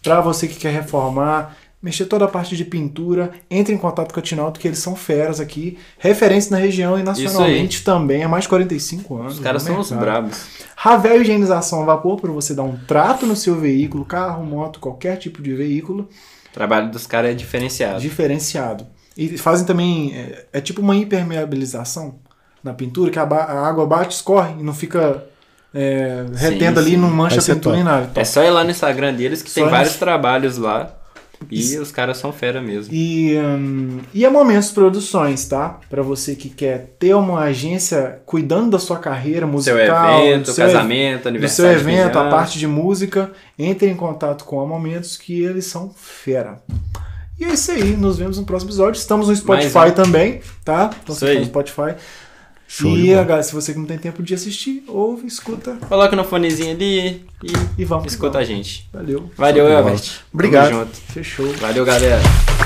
pra você que quer reformar, mexer toda a parte de pintura, entre em contato com a Tinalto, que eles são feras aqui, referência na região e nacionalmente também, há mais de 45 anos. Os caras são os brabos. Ravel Higienização a vapor para você dar um trato no seu veículo, carro, moto, qualquer tipo de veículo, O trabalho dos caras é diferenciado. diferenciado. E fazem também, é, é tipo uma impermeabilização na pintura, que a, a água bate, escorre e não fica é, retendo ali, sim. não mancha Vai a pintura top. em nada. É só ir lá no Instagram deles que Só tem vários trabalhos lá. E Isso. os caras são fera mesmo. E, hum, e a Momentos Produções, tá? Para você que quer ter uma agência cuidando da sua carreira Seu musical, evento, do seu casamento, do seu aniversário. de 15 evento, a parte de música, entre em contato com a Momentos que eles são fera. E é isso aí, nos vemos no próximo episódio. Estamos no Spotify um. também, tá? Então Isso você aí. no Spotify. Show e agora, se você que não tem tempo de assistir, ouve, escuta Coloca no fonezinho ali e e vamos. escuta a vamos. gente. Valeu. Valeu. Elbert. Obrigado. Tamo junto. Fechou. Valeu, galera.